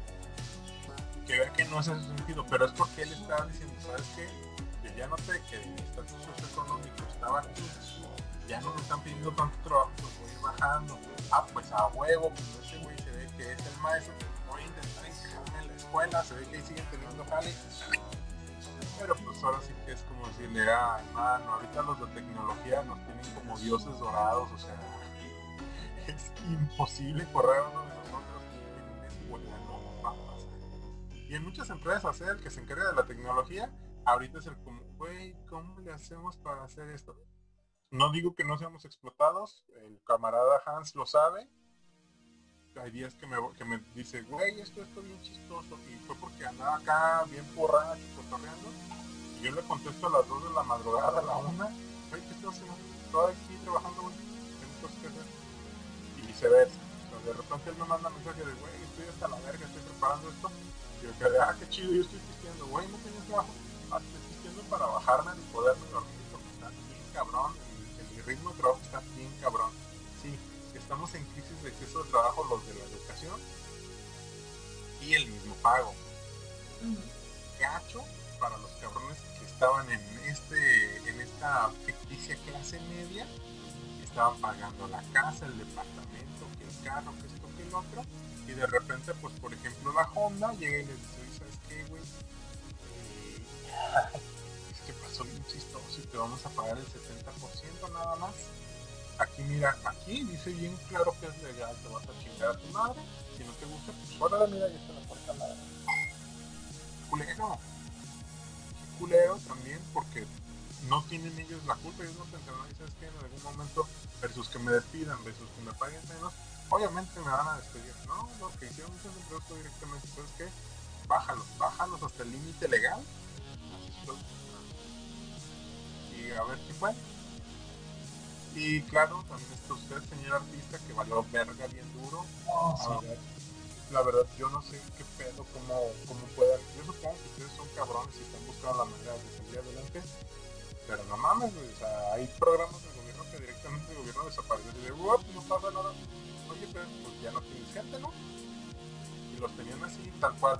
Speaker 7: Que vea que no en su sentido, pero es porque él está diciendo, ¿sabes qué? Yo ya noté que mi estatus socioeconómico estaba aquí, ya no me están pidiendo tanto trabajo, pues voy ir bajando. Ah, pues a huevo, pues ese güey se ve que es el maestro, pues voy a intentar encajarme en la escuela, se ve que ahí siguen teniendo jale. Pero pues ahora sí que es como decirle, ah, hermano, ahorita los de tecnología nos tienen como dioses dorados, o sea, es imposible correr uno de nosotros en una escuela, no. Y en muchas empresas, ¿eh? el que se encarga de la tecnología, ahorita es el como, güey, ¿cómo le hacemos para hacer esto? No digo que no seamos explotados, el camarada Hans lo sabe. Hay días que me, que me dice, güey, esto esto bien chistoso. Y fue porque andaba acá bien porracho, cotorreando. Y yo le contesto a las 2 de la madrugada, a la 1, güey, ¿qué estás haciendo? Estoy aquí trabajando, tengo cosas que hacer. Y viceversa. O sea, de repente él me manda mensaje de, güey, estoy hasta la verga, estoy preparando esto. Y yo quedé, ah, qué chido, yo estoy pisteando, güey, no tenía trabajo. Ah, estoy pisteando para bajarme y poderme dormir porque está bien cabrón. El, ritmo de trabajo está bien cabrón. Sí, estamos en crisis exceso de trabajo los de la educación y el mismo pago. Gacho para los cabrones que estaban en este en esta ficticia clase media, que estaban pagando la casa, el departamento, que el carro, que esto, que el otro, y de repente, pues por ejemplo la Honda llega y les dice, "Oye, ¿sabes qué, güey? Eh, es que pasó bien chistoso y te vamos a pagar el 70% nada más. Aquí mira, aquí dice bien claro que es legal, te vas a chingar a tu madre, si no te gusta, pues órale, mira, ya está la puerta al. Culero. Culero también porque no tienen ellos la culpa, ellos no pensaron, "Ay, ¿sabes qué? En algún momento, versus que me despidan, versus que me paguen menos, obviamente me van a despedir. No, lo que hicieron muchos empleados directamente, ¿sabes qué? Bájalos, bájalos hasta el límite legal. Y a ver qué fue. Y claro, también está usted, señor artista, que valió verga bien duro. A ver, la verdad, yo no sé qué pedo, cómo, cómo puedan. Yo supongo que ustedes son cabrones y están buscando la manera de salir adelante. Pero no mames, güey, o sea, hay programas del gobierno que directamente el gobierno desaparece y de, "Uop, no pasa nada. Oye, pero pues ya no tienes gente, ¿no? Y los tenían así, tal cual.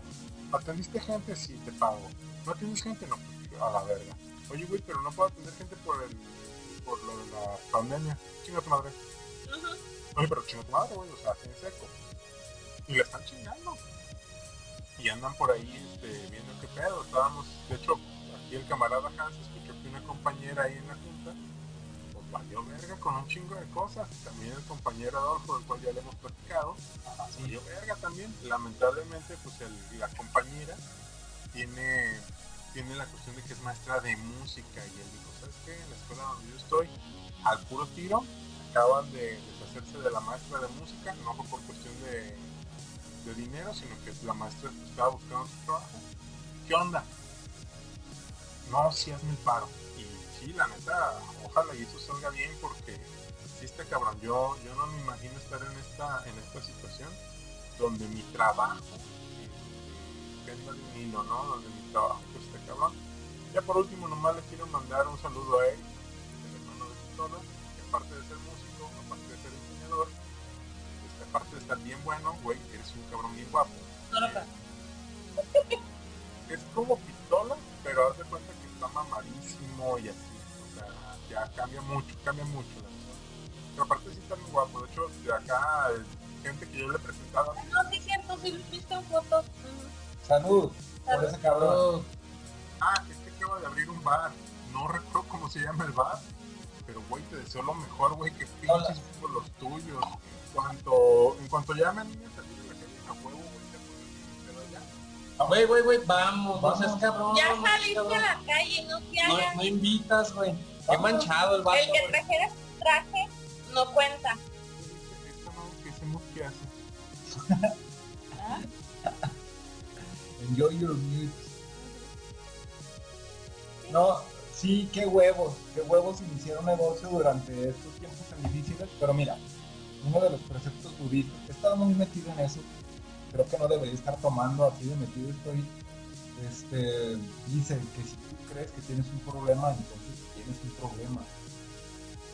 Speaker 7: ¿Atendiste gente? Sí, te pago. ¿No tienes gente? No, a la verga. Oye, güey, pero no puedo atender gente por el por lo de la pandemia. Chinga tu madre. Oye, pero chinga tu madre, güey, o sea, en seco. Y le están chingando. Y andan por ahí este, viendo qué pedo. Estábamos, de hecho, aquí el camarada Hans escuchó que una compañera ahí en la junta, pues valió verga con un chingo de cosas. También el compañero Adolfo, del cual ya le hemos platicado, valió verga también. Lamentablemente, pues el- la compañera tiene tiene la cuestión de que es maestra de música y yo estoy, al puro tiro, acaban de deshacerse de la maestra de música, no fue por cuestión de, dinero, sino que la maestra estaba buscando su trabajo. ¿Qué onda? No, si hazme el paro. Y sí, la neta, ojalá y eso salga bien porque sí está cabrón. Yo, yo no me imagino estar en esta, en esta situación donde mi trabajo dependa de ¿no? Donde mi trabajo esté cabrón. Ya por último nomás le quiero mandar un saludo a él, que aparte de ser músico, aparte de ser diseñador, este, aparte de estar bien bueno, güey, eres un cabrón bien guapo. Eh, es como pistola, pero haz de cuenta que está mamadísimo y así. O sea, ya cambia mucho, cambia mucho la cosa. Pero aparte sí está muy guapo. De hecho, de acá, eh, gente que yo le he presentado,
Speaker 5: No, sí es cierto, sí lo viste en fotos.
Speaker 6: Salud por ese cabrón.
Speaker 7: ah, es que acaba de abrir un bar. No recuerdo cómo se llama el bar. Pero, güey, te deseo lo mejor, güey, que pinches por los tuyos. En cuanto, en cuanto ya me anime a salir de la calle, a huevo, güey, te pero ya.
Speaker 4: Güey, güey, güey, vamos, no
Speaker 6: Vamos.
Speaker 4: cabrón.
Speaker 5: Ya
Speaker 4: no
Speaker 5: saliste a la calle, no te
Speaker 4: No,
Speaker 5: hagas.
Speaker 4: no invitas, güey. Qué manchado el vato.
Speaker 5: El que
Speaker 4: güey.
Speaker 5: trajeras traje no cuenta.
Speaker 7: Madre que hacemos, ¿qué hace?
Speaker 6: Enjoy your mute. No, sí, qué huevos, qué huevos iniciar un negocio durante estos tiempos tan difíciles, pero mira, uno de los preceptos budistas, he estado muy metido en eso, creo que no debería estar tomando así de metido estoy, este, dice que si tú crees que tienes un problema, entonces tienes un problema.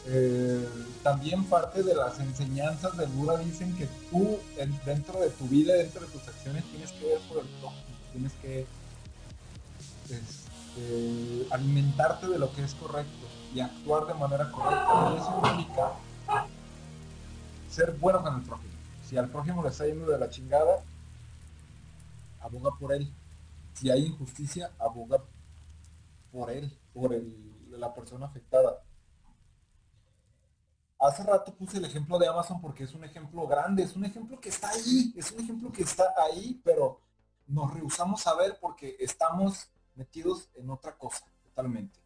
Speaker 6: Eh, también parte de las enseñanzas del Buda dicen que tú en- dentro de tu vida, dentro de tus acciones, tienes que ver por el prójimo, tienes que alimentarte de lo que es correcto y actuar de manera correcta. Y eso implica ser bueno con el prójimo. Si al prójimo le está yendo de la chingada, aboga por él. Si hay injusticia, aboga por él, por el- la persona afectada. Hace rato puse el ejemplo de Amazon porque es un ejemplo grande, es un ejemplo que está ahí, es un ejemplo que está ahí, pero nos rehusamos a ver porque estamos metidos en otra cosa totalmente.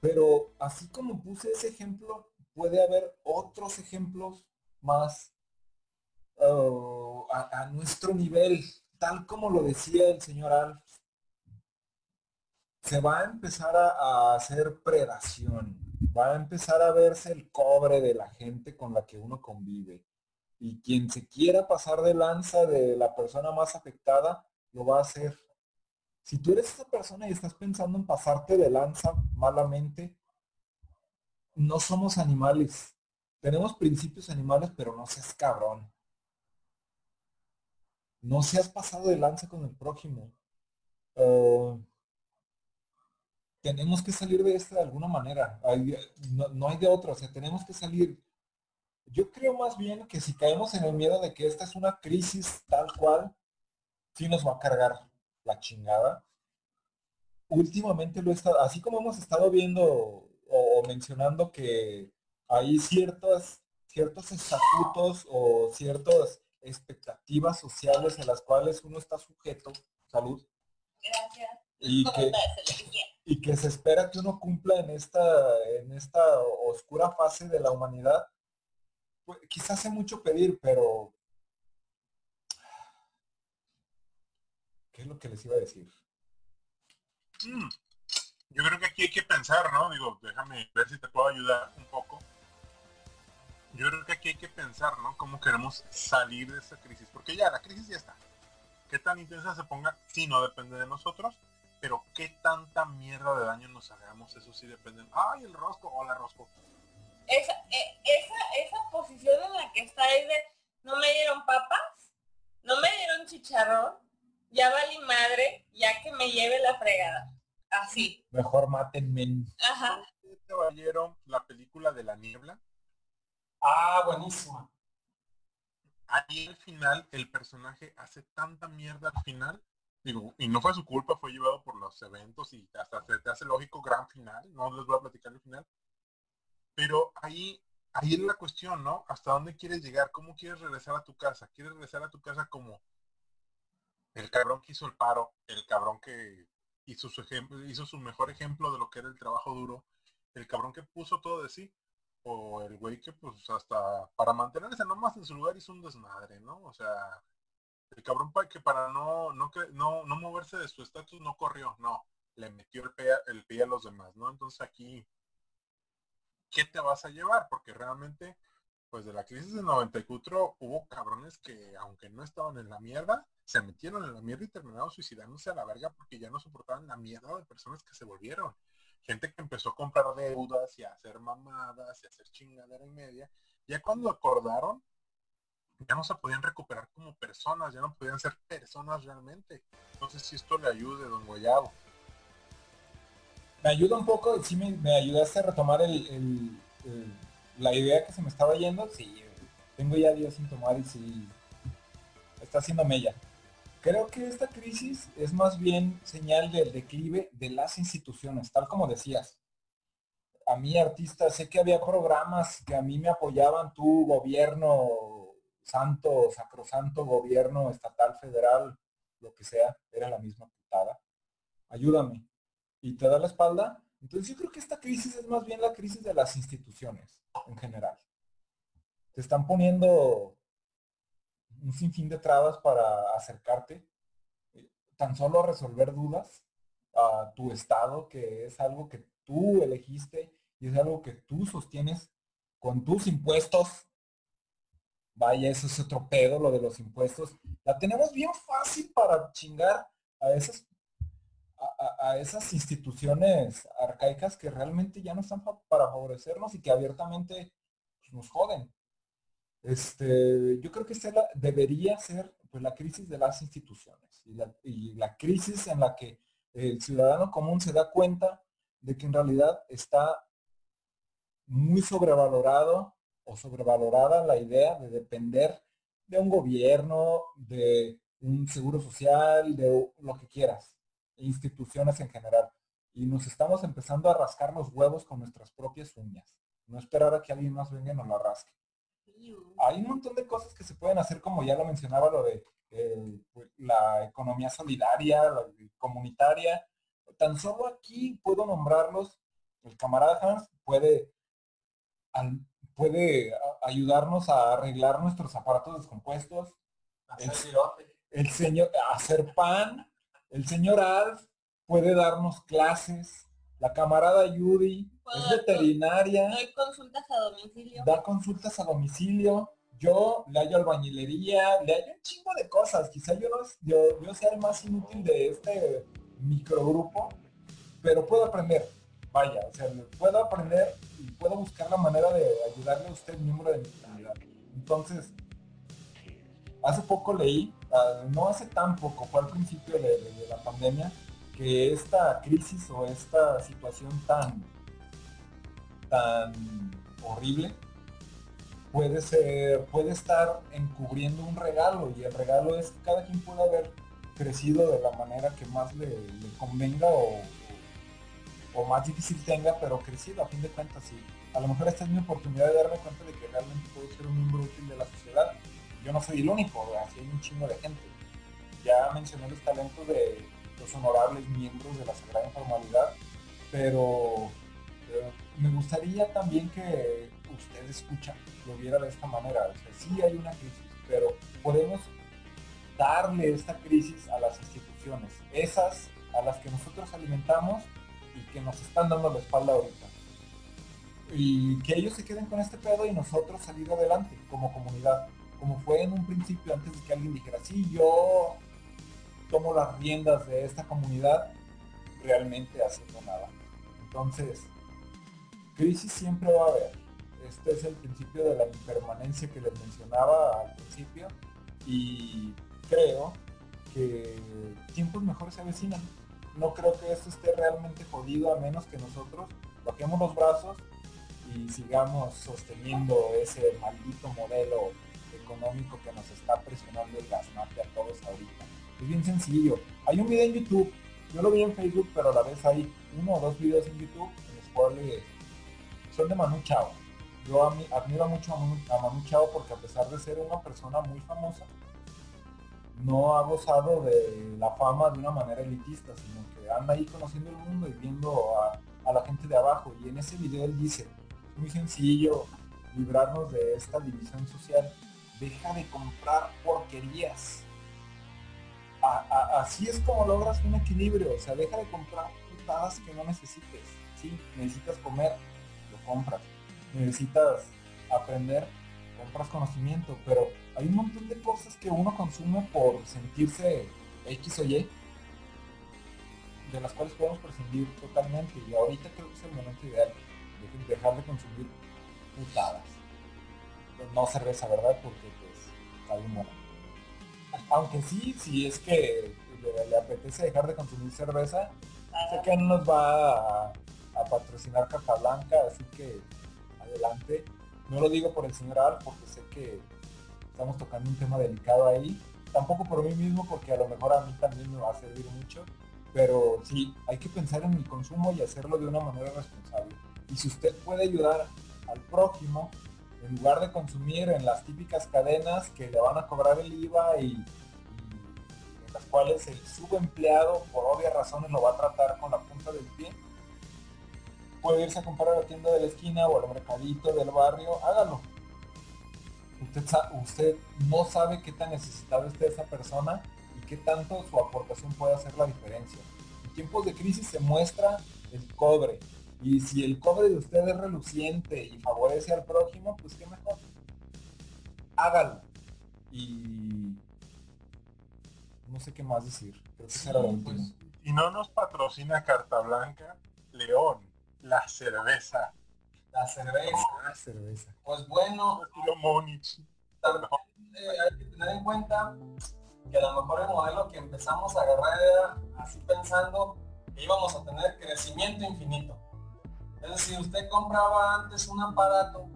Speaker 6: Pero así como puse ese ejemplo, puede haber otros ejemplos más uh, a, nuestro nivel, tal como lo decía el señor Alf. se va a empezar a, a hacer predación, va a empezar a verse el cobre de la gente con la que uno convive. Y quien se quiera pasar de lanza de la persona más afectada, lo va a hacer. Si tú eres esa persona y estás pensando en pasarte de lanza malamente, no somos animales. Tenemos principios animales, pero no seas cabrón. No seas pasado de lanza con el prójimo. Tenemos que salir de esta de alguna manera. No, hay de otra. O sea, tenemos que salir. Yo creo más bien que si caemos en el miedo de que esta es una crisis tal cual, sí nos va a cargar la chingada. Últimamente lo he estado, así como hemos estado viendo o, o mencionando que hay ciertos, ciertos estatutos o ciertas expectativas sociales a las cuales uno está sujeto, salud,
Speaker 5: Gracias.
Speaker 6: y que, y que se espera que uno cumpla en esta, en esta oscura fase de la humanidad, pues, quizás hace mucho pedir, pero ¿qué es lo que les iba a decir?
Speaker 7: Mm. Yo creo que aquí hay que pensar, ¿no? Digo, déjame ver si te puedo ayudar un poco. Yo creo que aquí hay que pensar, ¿no? Cómo queremos salir de esta crisis. Porque ya, la crisis ya está. Qué tan intensa se ponga, sí, no depende de nosotros. Pero qué tanta mierda de daño nos hagamos, eso sí depende. Ay, el rosco, hola rosco.
Speaker 5: Esa, eh, esa, esa posición en la que está es de, no me dieron papas, no me dieron chicharrón, ya valí madre, ya que me lleve la fregada. Así.
Speaker 6: Mejor mátenme.
Speaker 5: Ajá.
Speaker 7: Caballero, la película de la niebla.
Speaker 4: Ah, buenísima.
Speaker 7: Ahí al final el personaje hace tanta mierda al final. Digo, y no fue su culpa, fue llevado por los eventos y hasta se te hace lógico gran final. No les voy a platicar el final. Pero ahí, ahí es la cuestión, ¿no? ¿Hasta dónde quieres llegar? ¿Cómo quieres regresar a tu casa? ¿Quieres regresar a tu casa como el cabrón que hizo el paro? El cabrón que hizo su, mejor ejemplo de lo que era el trabajo duro? El cabrón que puso todo de sí o el güey que pues hasta para mantenerse nomás en su lugar hizo un desmadre, ¿no? O sea, el cabrón que para no, no, no, no moverse de su estatus no corrió, no, le metió el pie, el pie a los demás, ¿no? Entonces aquí, ¿qué te vas a llevar? Porque realmente, pues de la crisis del 94 hubo cabrones que, aunque no estaban en la mierda, se metieron en la mierda y terminaron suicidándose a la verga porque ya no soportaban la mierda de personas que se volvieron gente que empezó a comprar deudas y a hacer mamadas y a hacer chingadera y media, ya cuando acordaron, ya no se podían recuperar como personas, ya no podían ser personas realmente. Entonces si esto le ayude, don Guayabo.
Speaker 6: Me ayuda un poco, sí me, me ayudaste a retomar el, la idea que se me estaba yendo, sí, tengo ya días sin tomar y sí, está haciendo mella. Creo que esta crisis es más bien señal del declive de las instituciones, tal como decías. A mí, artista, sé que había programas que a mí me apoyaban, tu gobierno, santo, sacrosanto gobierno estatal, federal, lo que sea, era la misma putada. Ayúdame. Y te da la espalda. Entonces yo creo que esta crisis es más bien la crisis de las instituciones en general. Te están poniendo un sinfín de trabas para acercarte, tan solo a resolver dudas a tu estado, que es algo que tú elegiste y es algo que tú sostienes con tus impuestos. Vaya, eso es otro pedo, lo de los impuestos. La tenemos bien fácil para chingar a esas, a, esas instituciones arcaicas que realmente ya no están pa para favorecernos y que abiertamente pues, nos joden. Este, yo creo que esta debería ser pues, la crisis de las instituciones y la, y la, crisis en la que el ciudadano común se da cuenta de que en realidad está muy sobrevalorado o sobrevalorada la idea de depender de un gobierno, de un seguro social, de lo que quieras, instituciones en general. Y nos estamos empezando a rascar los huevos con nuestras propias uñas. No esperar a que alguien más venga y nos lo rasque hay un montón de cosas que se pueden hacer, como ya lo mencionaba, lo de eh, la economía solidaria, la comunitaria. Tan solo aquí puedo nombrarlos. El camarada Hans puede, al, puede ayudarnos a arreglar nuestros aparatos descompuestos. El, el, señor, hacer pan. El señor Alf puede darnos clases. La camarada Yuri
Speaker 5: Puedo
Speaker 6: es veterinaria,
Speaker 5: Doy consultas a domicilio.
Speaker 6: da consultas a domicilio. Yo le hallo albañilería, le hallo un chingo de cosas. Quizá yo, no, yo, yo sea el más inútil de este microgrupo, pero puedo aprender. Vaya, o sea, puedo aprender y puedo buscar la manera de ayudarle a usted, miembro de mi comunidad. Entonces, hace poco leí, no hace tan poco, fue al principio de, la pandemia, que esta crisis o esta situación tan, tan horrible puede ser, puede estar encubriendo un regalo y el regalo es que cada quien puede haber crecido de la manera que más le, convenga o, o más difícil tenga, pero crecido a fin de cuentas sí. A lo mejor esta es mi oportunidad de darme cuenta de que realmente puedo ser un miembro útil de la sociedad. Yo no soy el único, así hay un chingo de gente. Ya mencioné los talentos de los honorables miembros de la Sagrada Informalidad, pero me gustaría también que usted escucha lo viera de esta manera. O sea, sí hay una crisis, pero podemos darle esta crisis a las instituciones, esas a las que nosotros alimentamos y que nos están dando la espalda ahorita. Y que ellos se queden con este pedo y nosotros salir adelante como comunidad, como fue en un principio antes de que alguien dijera, sí, yo tomo las riendas de esta comunidad, realmente haciendo nada. Entonces, crisis siempre va a haber. Este es el principio de la impermanencia que les mencionaba al principio y creo que tiempos mejores se avecinan. No creo que esto esté realmente jodido a menos que nosotros bajemos los brazos y sigamos sosteniendo ese maldito modelo económico que nos está presionando el gaznate a todos ahorita. Es bien sencillo. Hay un video en YouTube, yo lo vi en Facebook, pero a la vez hay uno o dos videos en YouTube en los cuales son de Manu Chao. Yo admiro mucho a Manu, a Manu Chao porque a pesar de ser una persona muy famosa, no ha gozado de la fama de una manera elitista, sino que anda ahí conociendo el mundo y viendo a, a la gente de abajo. Y en ese video él dice, es muy sencillo librarnos de esta división social. Deja de comprar porquerías. Así es como logras un equilibrio. O sea, deja de comprar putadas que no necesites. Sí, necesitas comer, lo compras. Necesitas aprender, compras conocimiento. Pero hay un montón de cosas que uno consume por sentirse X o Y, de las cuales podemos prescindir totalmente. Y ahorita creo que es el momento ideal de dejar de consumir putadas. No cerveza, ¿verdad? Porque pues está. Aunque sí, si es que le, apetece dejar de consumir cerveza, sé que no nos va a, patrocinar Caja Blanca, así que adelante. No lo digo por el señor Al, porque sé que estamos tocando un tema delicado ahí. Tampoco por mí mismo, porque a lo mejor a mí también me va a servir mucho. Pero sí, hay que pensar en el consumo y hacerlo de una manera responsable. Y si usted puede ayudar al prójimo, en lugar de consumir en las típicas cadenas que le van a cobrar el IVA y, en las cuales el subempleado, por obvias razones, lo va a tratar con la punta del pie, puede irse a comprar a la tienda de la esquina o al mercadito del barrio, hágalo. Usted no sabe qué tan necesitado esté esa persona y qué tanto su aportación puede hacer la diferencia. En tiempos de crisis se muestra el cobre. Y si el cobre de usted es reluciente y favorece al prójimo, pues qué mejor. Hágalo. Y no sé qué más decir. Creo que
Speaker 4: Sí,
Speaker 6: será lo último.
Speaker 4: pues,
Speaker 7: Y no nos patrocina Carta Blanca, León, la cerveza.
Speaker 4: la cerveza.
Speaker 6: Ah, cerveza.
Speaker 4: Pues bueno, también eh, hay que tener en cuenta que a lo mejor el modelo que empezamos a agarrar era así pensando que íbamos a tener crecimiento infinito. Es decir, usted compraba antes un aparato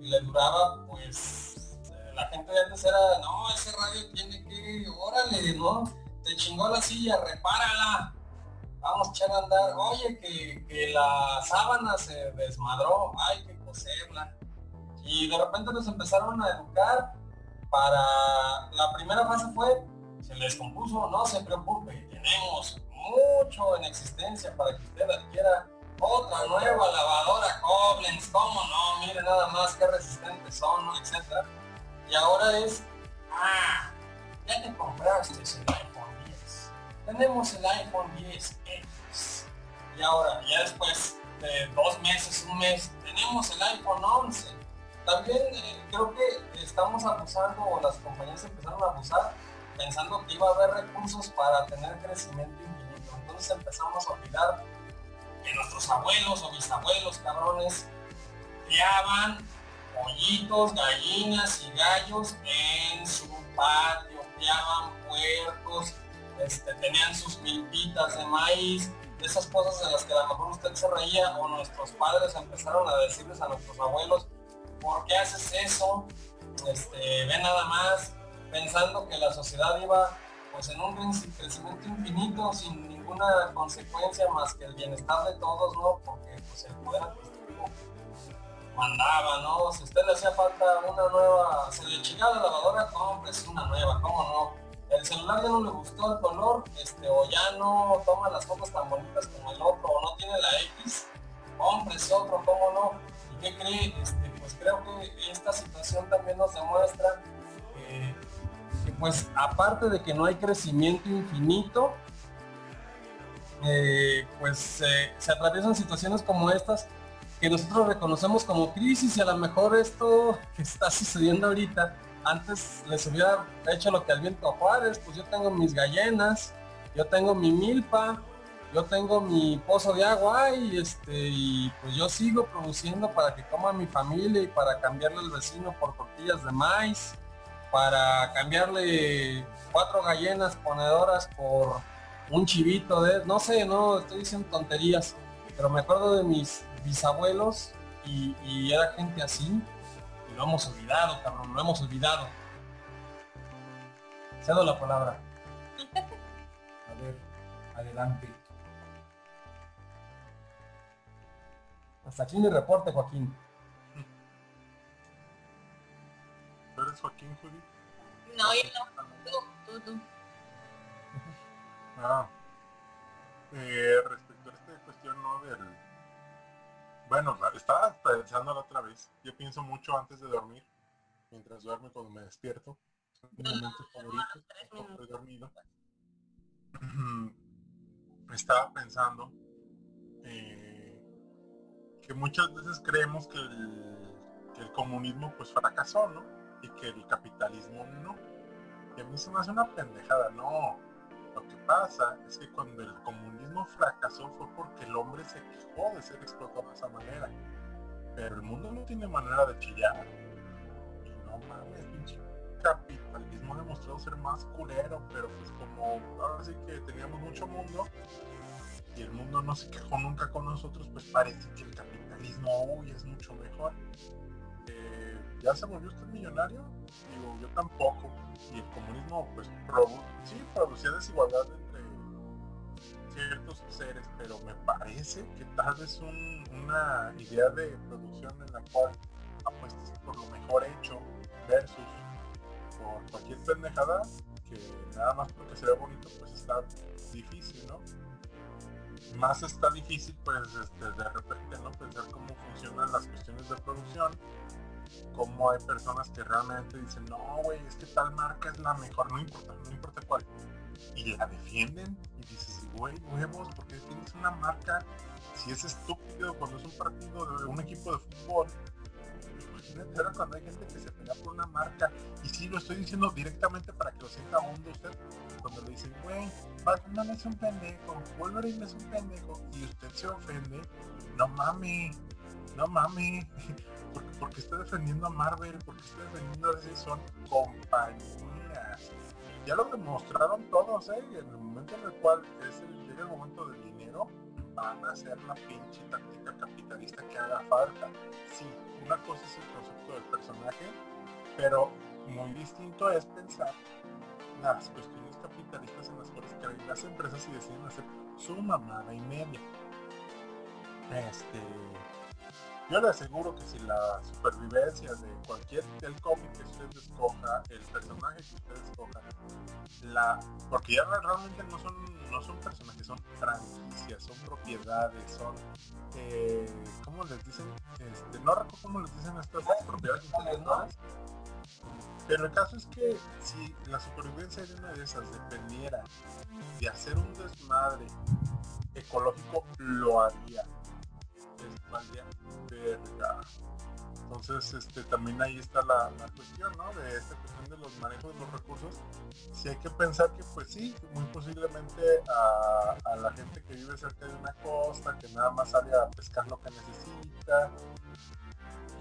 Speaker 4: y le duraba, pues, eh, la gente de antes era, no, ese radio tiene que, órale, ¿no? Te chingó la silla, repárala. Vamos a echar a andar. Oye, que, que la sábana se desmadró, hay que coserla. Y de repente nos empezaron a educar para la primera fase fue se les compuso, no se preocupe, tenemos mucho en existencia para que usted adquiera es, ah, ya te compraste el iPhone 10. Tenemos el iPhone 10 Y ahora, ya después de dos meses, un mes, tenemos el iPhone 11. También eh, creo que estamos abusando o las compañías empezaron a abusar pensando que iba a haber recursos para tener crecimiento infinito. Entonces empezamos a olvidar que nuestros abuelos o bisabuelos cabrones criaban pollitos, gallinas y gallos en su patio, criaban puercos, este, tenían sus milpitas de maíz, esas cosas de las que a lo mejor usted se reía o nuestros padres empezaron a decirles a nuestros abuelos, ¿por qué haces eso? Este, ve nada más, pensando que la sociedad iba pues en un crecimiento infinito sin ninguna consecuencia más que el bienestar de todos, ¿no? Porque pues el poder mandaba, ¿no? Si usted le hacía falta una nueva, se le chingaba la lavadora, cómprese una nueva, ¿cómo no? El celular ya no le gustó el color, este, o ya no toma las fotos tan bonitas como el otro, o no tiene la X, cómprese otro, ¿cómo no? ¿Y qué cree? Este, pues creo que esta situación también nos demuestra que pues aparte de que no hay crecimiento infinito, eh, pues se atraviesan situaciones como estas que nosotros reconocemos como crisis y a lo mejor esto que está sucediendo ahorita, antes les hubiera hecho lo que al viento a Juárez, pues yo tengo mis gallinas, yo tengo mi milpa, yo tengo mi pozo de agua y este y pues yo sigo produciendo para que coma mi familia y para cambiarle al vecino por tortillas de maíz para cambiarle cuatro gallinas ponedoras por un chivito de, no sé, no estoy diciendo tonterías, pero me acuerdo de mis bisabuelos y, y era gente así y lo hemos olvidado, cabrón, lo hemos olvidado. Cedo la palabra.
Speaker 6: A ver, adelante.
Speaker 4: Hasta aquí mi reporte, Joaquín.
Speaker 7: ¿Tú eres Joaquín, Judy?
Speaker 5: No, yo no. Tú, tú, tú.
Speaker 7: Ah. Eh, respecto Bueno, estaba pensando la otra vez. Yo pienso mucho antes de dormir. Mientras duermo y cuando me despierto.
Speaker 5: Tres
Speaker 7: cuando
Speaker 5: minutos.
Speaker 7: Estoy dormido. Estaba pensando eh, que muchas veces creemos que el, que el comunismo pues fracasó, ¿no? Y que el capitalismo no. Y a mí se me hace una pendejada, no. Lo que pasa es que cuando el comunismo fracasó fue porque el hombre se quejó de ser explotado de esa manera. Pero el mundo no tiene manera de chillar. Y no mames, pinche capitalismo ha demostrado ser más culero, pero pues como ahora sí que teníamos mucho mundo y el mundo no se quejó nunca con nosotros, pues parece que el capitalismo hoy es mucho mejor. ¿Ya se volvió usted millonario? Digo, yo tampoco. Y el comunismo, pues, produ- sí, producía desigualdad entre ciertos seres, pero me parece que tal vez un- una idea de producción en la cual apuestas por lo mejor hecho versus por cualquier pendejada que nada más porque se bonito pues está difícil, ¿no? Más está difícil pues este, de repente no pensar cómo funcionan las cuestiones de producción, cómo hay personas que realmente dicen, no güey, es que tal marca es la mejor, no importa, no importa cuál. Y la defienden y dices, güey, huevos, porque tienes una marca, si es estúpido cuando es un partido de un equipo de fútbol, imagínate ahora cuando hay gente que se pelea por una marca, y sí lo estoy diciendo directamente para que lo sienta hondo usted, cuando le dicen, güey, Batman es un pendejo, Wolverine es un pendejo, y usted se ofende, no mames, no mames, porque, está defendiendo a Marvel, porque está defendiendo a DC, son compañías. Ya lo demostraron todos, ¿eh? En el momento en el cual es el, llega el momento del dinero, van a hacer la pinche táctica capitalista que haga falta. Sí, una cosa es el concepto del personaje, pero muy distinto es pensar las cuestiones capitalistas en las cuales creen las empresas y deciden hacer su mamada y media. Este, yo le aseguro que si la supervivencia de cualquier del cómic que usted escoja, el personaje que usted escoja, la porque ya realmente no son no son personajes, son franquicias, son propiedades, son eh, ¿cómo les dicen? Este, no recuerdo cómo les dicen estas propiedades intelectuales. Pero el caso es que si la supervivencia de una de esas dependiera de hacer un desmadre ecológico, lo haría. Es valdría verga. Entonces, este, también ahí está la, cuestión, ¿no? De esta cuestión de los manejos de los recursos. Si hay que pensar que, pues sí, muy posiblemente a, la gente que vive cerca de una costa, que nada más sale a pescar lo que necesita,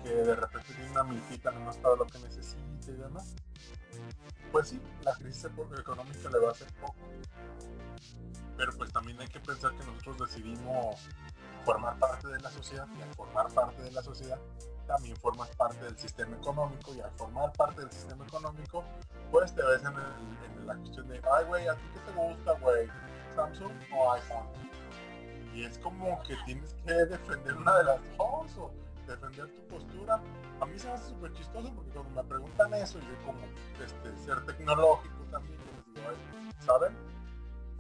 Speaker 7: que de repente tiene una milpita nomás para lo que necesita y demás. Pues sí, la crisis eco- económica le va a hacer poco. Pero pues también hay que pensar que nosotros decidimos formar parte de la sociedad y al formar parte de la sociedad también formas parte del sistema económico y al formar parte del sistema económico pues te ves en, la cuestión de ay güey a ti qué te gusta güey Samsung o iPhone y es como que tienes que defender una de las dos o defender tu postura. A mí se me hace súper chistoso porque cuando me preguntan eso yo como este ser tecnológico también les digo "Ay, saben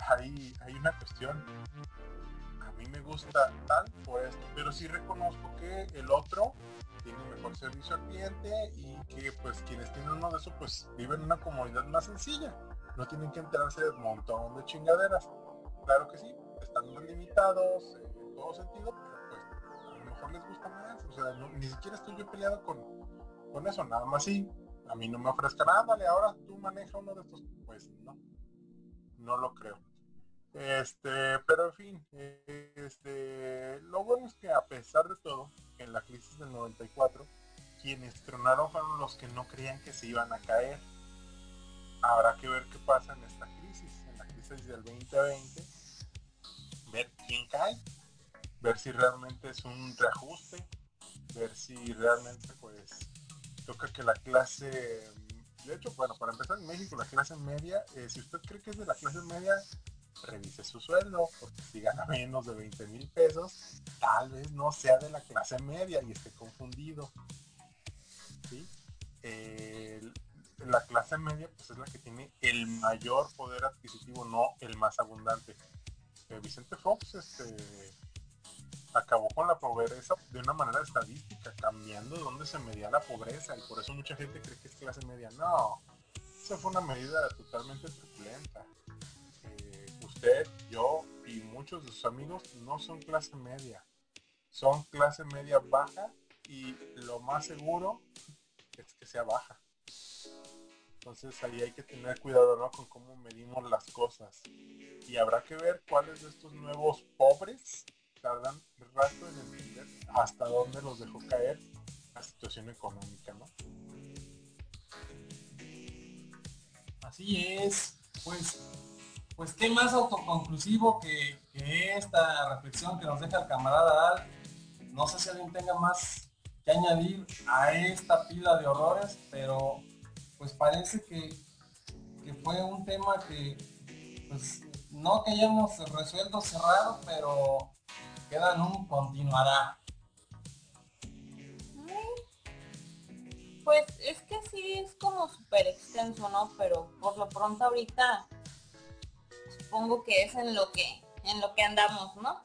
Speaker 7: hay, hay una cuestión mí me gusta tal por esto, pero sí reconozco que el otro tiene mejor servicio al cliente y que pues quienes tienen uno de esos pues viven en una comunidad más sencilla, no tienen que enterarse de un montón de chingaderas. Claro que sí, están más limitados eh, en todo sentido, pero pues a lo mejor les gusta más, o sea, ni siquiera estoy yo peleado con, con eso, nada más sí, a mí no me ofrezcan, ah, dale, ahora tú maneja uno de estos, pues no, no lo creo. Este, pero en fin, este, lo bueno es que a pesar de todo, en la crisis del 94, quienes tronaron fueron los que no creían que se iban a caer. Habrá que ver qué pasa en esta crisis, en la crisis del 2020, ver quién cae, ver si realmente es un reajuste, ver si realmente pues toca que la clase, de hecho, bueno, para empezar en México, la clase media, eh, si usted cree que es de la clase media, revise su sueldo, porque si gana menos de 20 mil pesos, tal vez no sea de la clase media y esté confundido. ¿sí? La clase media pues es la que tiene el mayor poder adquisitivo, no el más abundante. Eh, Vicente Fox este, acabó con la pobreza de una manera estadística, cambiando dónde se medía la pobreza y por eso mucha gente cree que es clase media. No, esa fue una medida totalmente truculenta. Usted, yo y muchos de sus amigos no son clase media. Son clase media baja y lo más seguro es que sea baja. Entonces ahí hay que tener cuidado ¿no? con cómo medimos las cosas. Y habrá que ver cuáles de estos nuevos pobres tardan rato en entender hasta dónde los dejó caer la situación económica, ¿no?
Speaker 4: Así es, pues, pues qué más autoconclusivo que, esta reflexión que nos deja el camarada Al. No sé si alguien tenga más que añadir a esta pila de horrores, pero pues parece que, que fue un tema que pues no que hayamos resuelto cerrado, pero queda en un continuará.
Speaker 5: Pues es que sí es como súper extenso, ¿no? Pero por lo pronto ahorita supongo que es en lo que en lo que andamos, ¿no?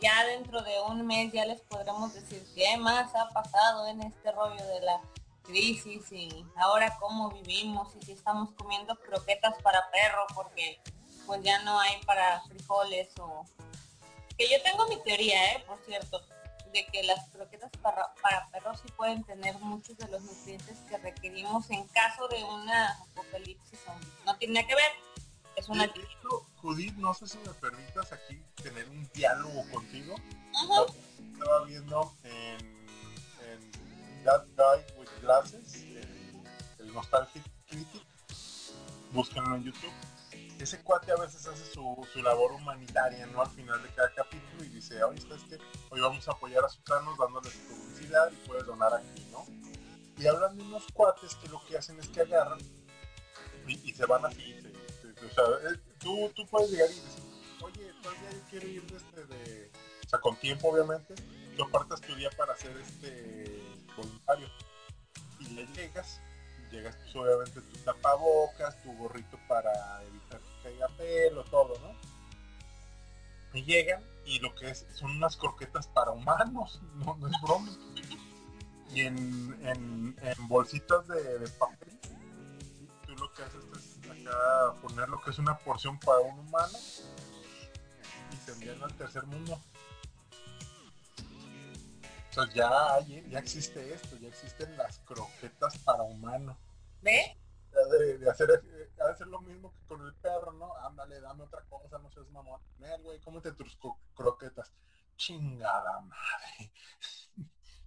Speaker 5: Ya dentro de un mes ya les podremos decir qué más ha pasado en este rollo de la crisis y ahora cómo vivimos y si estamos comiendo croquetas para perro porque pues ya no hay para frijoles o que yo tengo mi teoría, ¿eh? Por cierto, de que las croquetas para, para perros sí pueden tener muchos de los nutrientes que requerimos en caso de una apocalipsis zombie. No tiene que ver, es una
Speaker 7: De hecho, Judith, no sé si me permitas aquí tener un diálogo contigo.
Speaker 5: Ajá.
Speaker 7: Estaba viendo en, en That Guy with Glasses, el, el Nostalgic Critic, búsquenlo en YouTube. Ese cuate a veces hace su, su labor humanitaria, ¿no? Al final de cada capítulo y dice, oye, ¿sabes qué? Hoy vamos a apoyar a Sultanos dándoles publicidad y puedes donar aquí, ¿no? Y hablan de unos cuates que lo que hacen es que agarran y, y se van así. o sea, tú, tú puedes llegar y decir, oye, todavía quiero ir de este de... O sea, con tiempo, obviamente. Tú apartas tu día para hacer este voluntario. Y le llegas, llegas pues obviamente tu tapabocas, tu gorrito para evitar que caiga pelo, todo, ¿no? Y llegan y lo que es son unas croquetas para humanos, no, no es broma. y en, en, bolsitas de papel. Lo que haces es acá poner lo que es una porción para un humano y se envían al tercer mundo. O sea, ya, hay- ya existe esto, ya existen las croquetas para humano. De, de hacer, eh, de hacer lo mismo que con el perro, ¿no? Ándale, dame otra cosa, no seas mamón. Nel, güey, cómete tus croquetas. Chingada madre.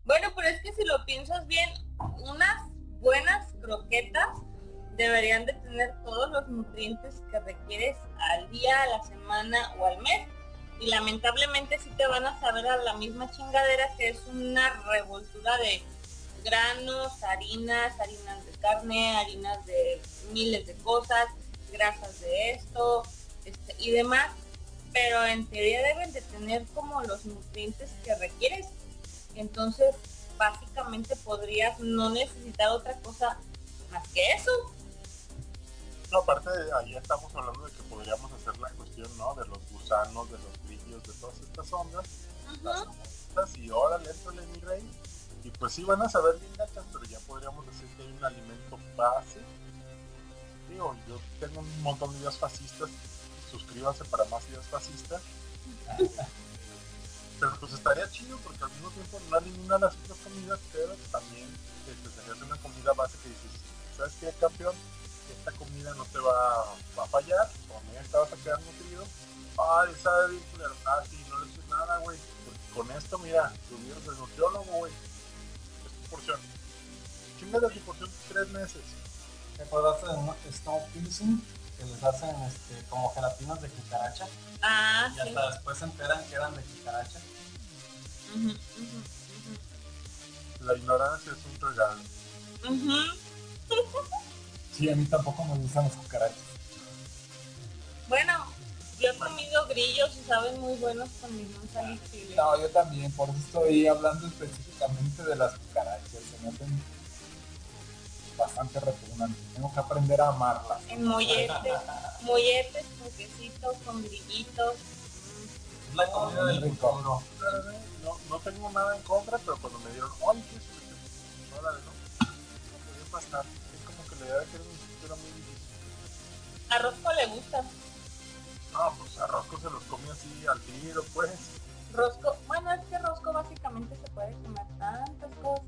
Speaker 5: Bueno, pero es que si lo piensas bien, unas buenas croquetas deberían de tener todos los nutrientes que requieres al día, a la semana o al mes. Y lamentablemente sí te van a saber a la misma chingadera que es una revoltura de granos, harinas, harinas de carne, harinas de miles de cosas, grasas de esto este, y demás. Pero en teoría deben de tener como los nutrientes que requieres. Entonces, básicamente podrías no necesitar otra cosa más que eso.
Speaker 7: No, aparte, ahí estamos hablando de que podríamos hacer la cuestión, ¿no? De los gusanos, de los grillos, de todas estas ondas.
Speaker 5: Ujú.
Speaker 7: ondas, y órale, éntale, mi rey. Y pues sí van a saber bien gachas, pero ya podríamos decir que hay un alimento base. Digo, yo tengo un montón de ideas fascistas. Suscríbanse para más ideas fascistas. Pero pues estaría chido porque al mismo tiempo no hay ninguna de las otras comidas, pero también este, sería una comida base que dices, ¿sabes qué, campeón? Esta comida no te va, va a fallar, con esta vas a quedar nutrido. Ay, sabe bien culero. Ah, sí, no le eches nada, güey. Con esto, mira, tuvieron el nutriólogo, güey. Es tu porción. Chingada tu porción tres meses.
Speaker 4: ¿Te acordaste de no- Snow Piercing? Que les hacen este, como gelatinas de cucaracha
Speaker 5: Ah,
Speaker 4: y
Speaker 5: sí.
Speaker 4: hasta después se enteran que eran de cucaracha.
Speaker 5: Ujú, ujú, ujú.
Speaker 7: La ignorancia es un regalo.
Speaker 6: Sí, a mí tampoco me gustan las cucarachas.
Speaker 5: Bueno, yo he comido grillos y saben muy buenos con limón, sal y chile.
Speaker 6: No, yo también, por eso estoy hablando específicamente de las cucarachas. Se me hacen bastante repugnantes. Tengo que aprender a amarlas.
Speaker 5: En molletes, molletes con quesitos, con grillitos.
Speaker 4: Es la comida del
Speaker 6: rico.
Speaker 4: futuro.
Speaker 7: No, no tengo nada en contra, pero cuando me dieron, ¡ay, qué es esto?", Órale, ¿no? No podía pasar. Es como que de era muy difícil.
Speaker 5: A Rosco le gusta.
Speaker 7: No, pues a Rosco se los come así al tiro, pues.
Speaker 5: Rosco, bueno, es que Rosco básicamente se puede comer tantas cosas.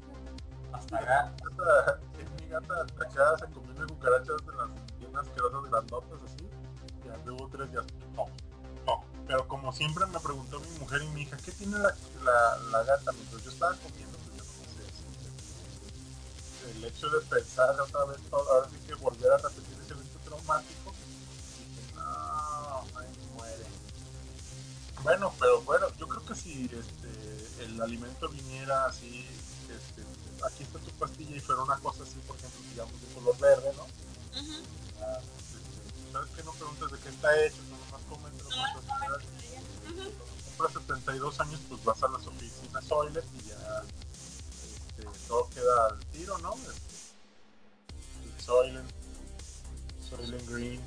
Speaker 4: Hasta acá.
Speaker 7: Esta- Mi gata acá se comió una cucaracha de las bien asquerosas grandotas así. Ya luego tres días. No, no. Pero como siempre me preguntó mi mujer y mi hija, ¿qué tiene la, la, la gata? Mientras yo estaba comiendo, El hecho de pensar otra vez, ahora sí que volver a repetir ese evento traumático. Dije, no, ahí muere. Bueno, pero bueno, yo creo que si este, el alimento viniera así, este, aquí está tu pastilla y fuera una cosa así, por ejemplo, digamos de color verde, ¿no? Ah, este, ¿Sabes qué? No preguntas de qué está hecho, no nomás comes,
Speaker 5: comen. Ujú.
Speaker 7: compras 72 años, pues vas a las oficinas Soylent y ya todo queda al tiro, ¿no? Este, el Soylent, Soylent Green.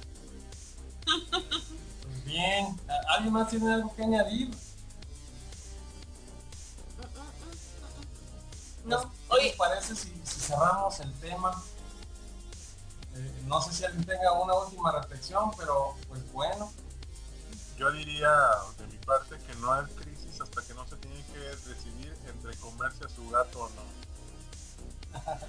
Speaker 4: Pues bien, ¿alguien más tiene algo que añadir?
Speaker 5: No,
Speaker 4: ¿Qué
Speaker 5: oye,
Speaker 4: les parece si, si cerramos el tema? Eh, no sé si alguien tenga una última reflexión, pero pues bueno,
Speaker 7: Yo diría de mi parte que no hay crisis hasta que no se tiene que decidir entre comerse a su gato o no.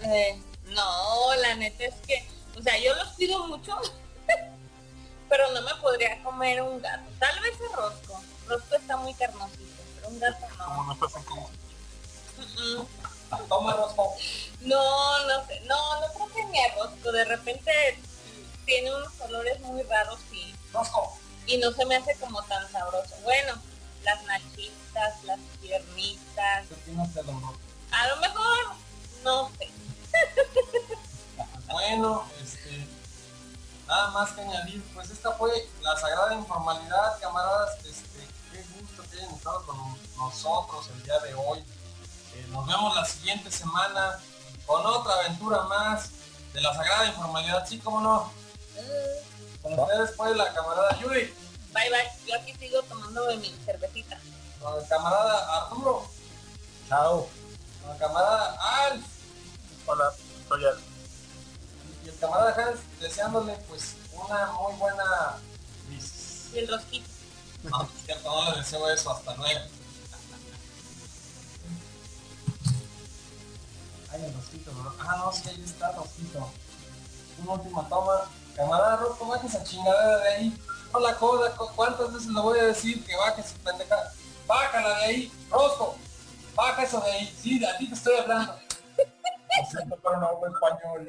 Speaker 5: Eh, no, la neta es que, o sea, yo los pido mucho, pero no me podría comer un gato. Tal vez el rosco. Rosco está muy carnosito, pero un gato
Speaker 7: Como
Speaker 5: no.
Speaker 7: no estás en
Speaker 4: toma Rosco.
Speaker 5: No, no sé, no, no creo que ni a rosco. De repente tiene unos colores muy raros y,
Speaker 4: Rosco,
Speaker 5: y no se me hace como tan sabroso. Bueno, las nachitas, las piernitas,
Speaker 4: ¿qué opinas de los Rosco?
Speaker 5: a lo mejor, no sé.
Speaker 4: Bueno, este, nada más que añadir, pues esta fue la sagrada informalidad, camaradas, este, qué gusto que hayan estado con nosotros el día de hoy. Eh, nos vemos la siguiente semana con otra aventura más de la sagrada informalidad, sí, como no. Con ustedes fue la camarada Yuri,
Speaker 5: Bye bye, yo aquí sigo tomando mi cervecita.
Speaker 4: con el camarada Arturo
Speaker 6: Chao.
Speaker 4: A camarada Al
Speaker 7: Hola, soy Al.
Speaker 4: y el camarada Hans deseándole pues una muy buena.
Speaker 5: Y el rosquito.
Speaker 4: No, es cierto, no le deseo eso, hasta luego. Ay, el rosquito, ¿no? Ah, no, sí, ahí está el rosquito. Una última toma. Camarada Rosco, baje esa chingadera de ahí. No la joda, ¿cu- ¿cuántas veces le voy a decir que baje su pendeja? Bájala de ahí, Rosco. Baja eso de ahí. Sí, a ti te estoy hablando.
Speaker 6: Lo siento, pero no hablo español.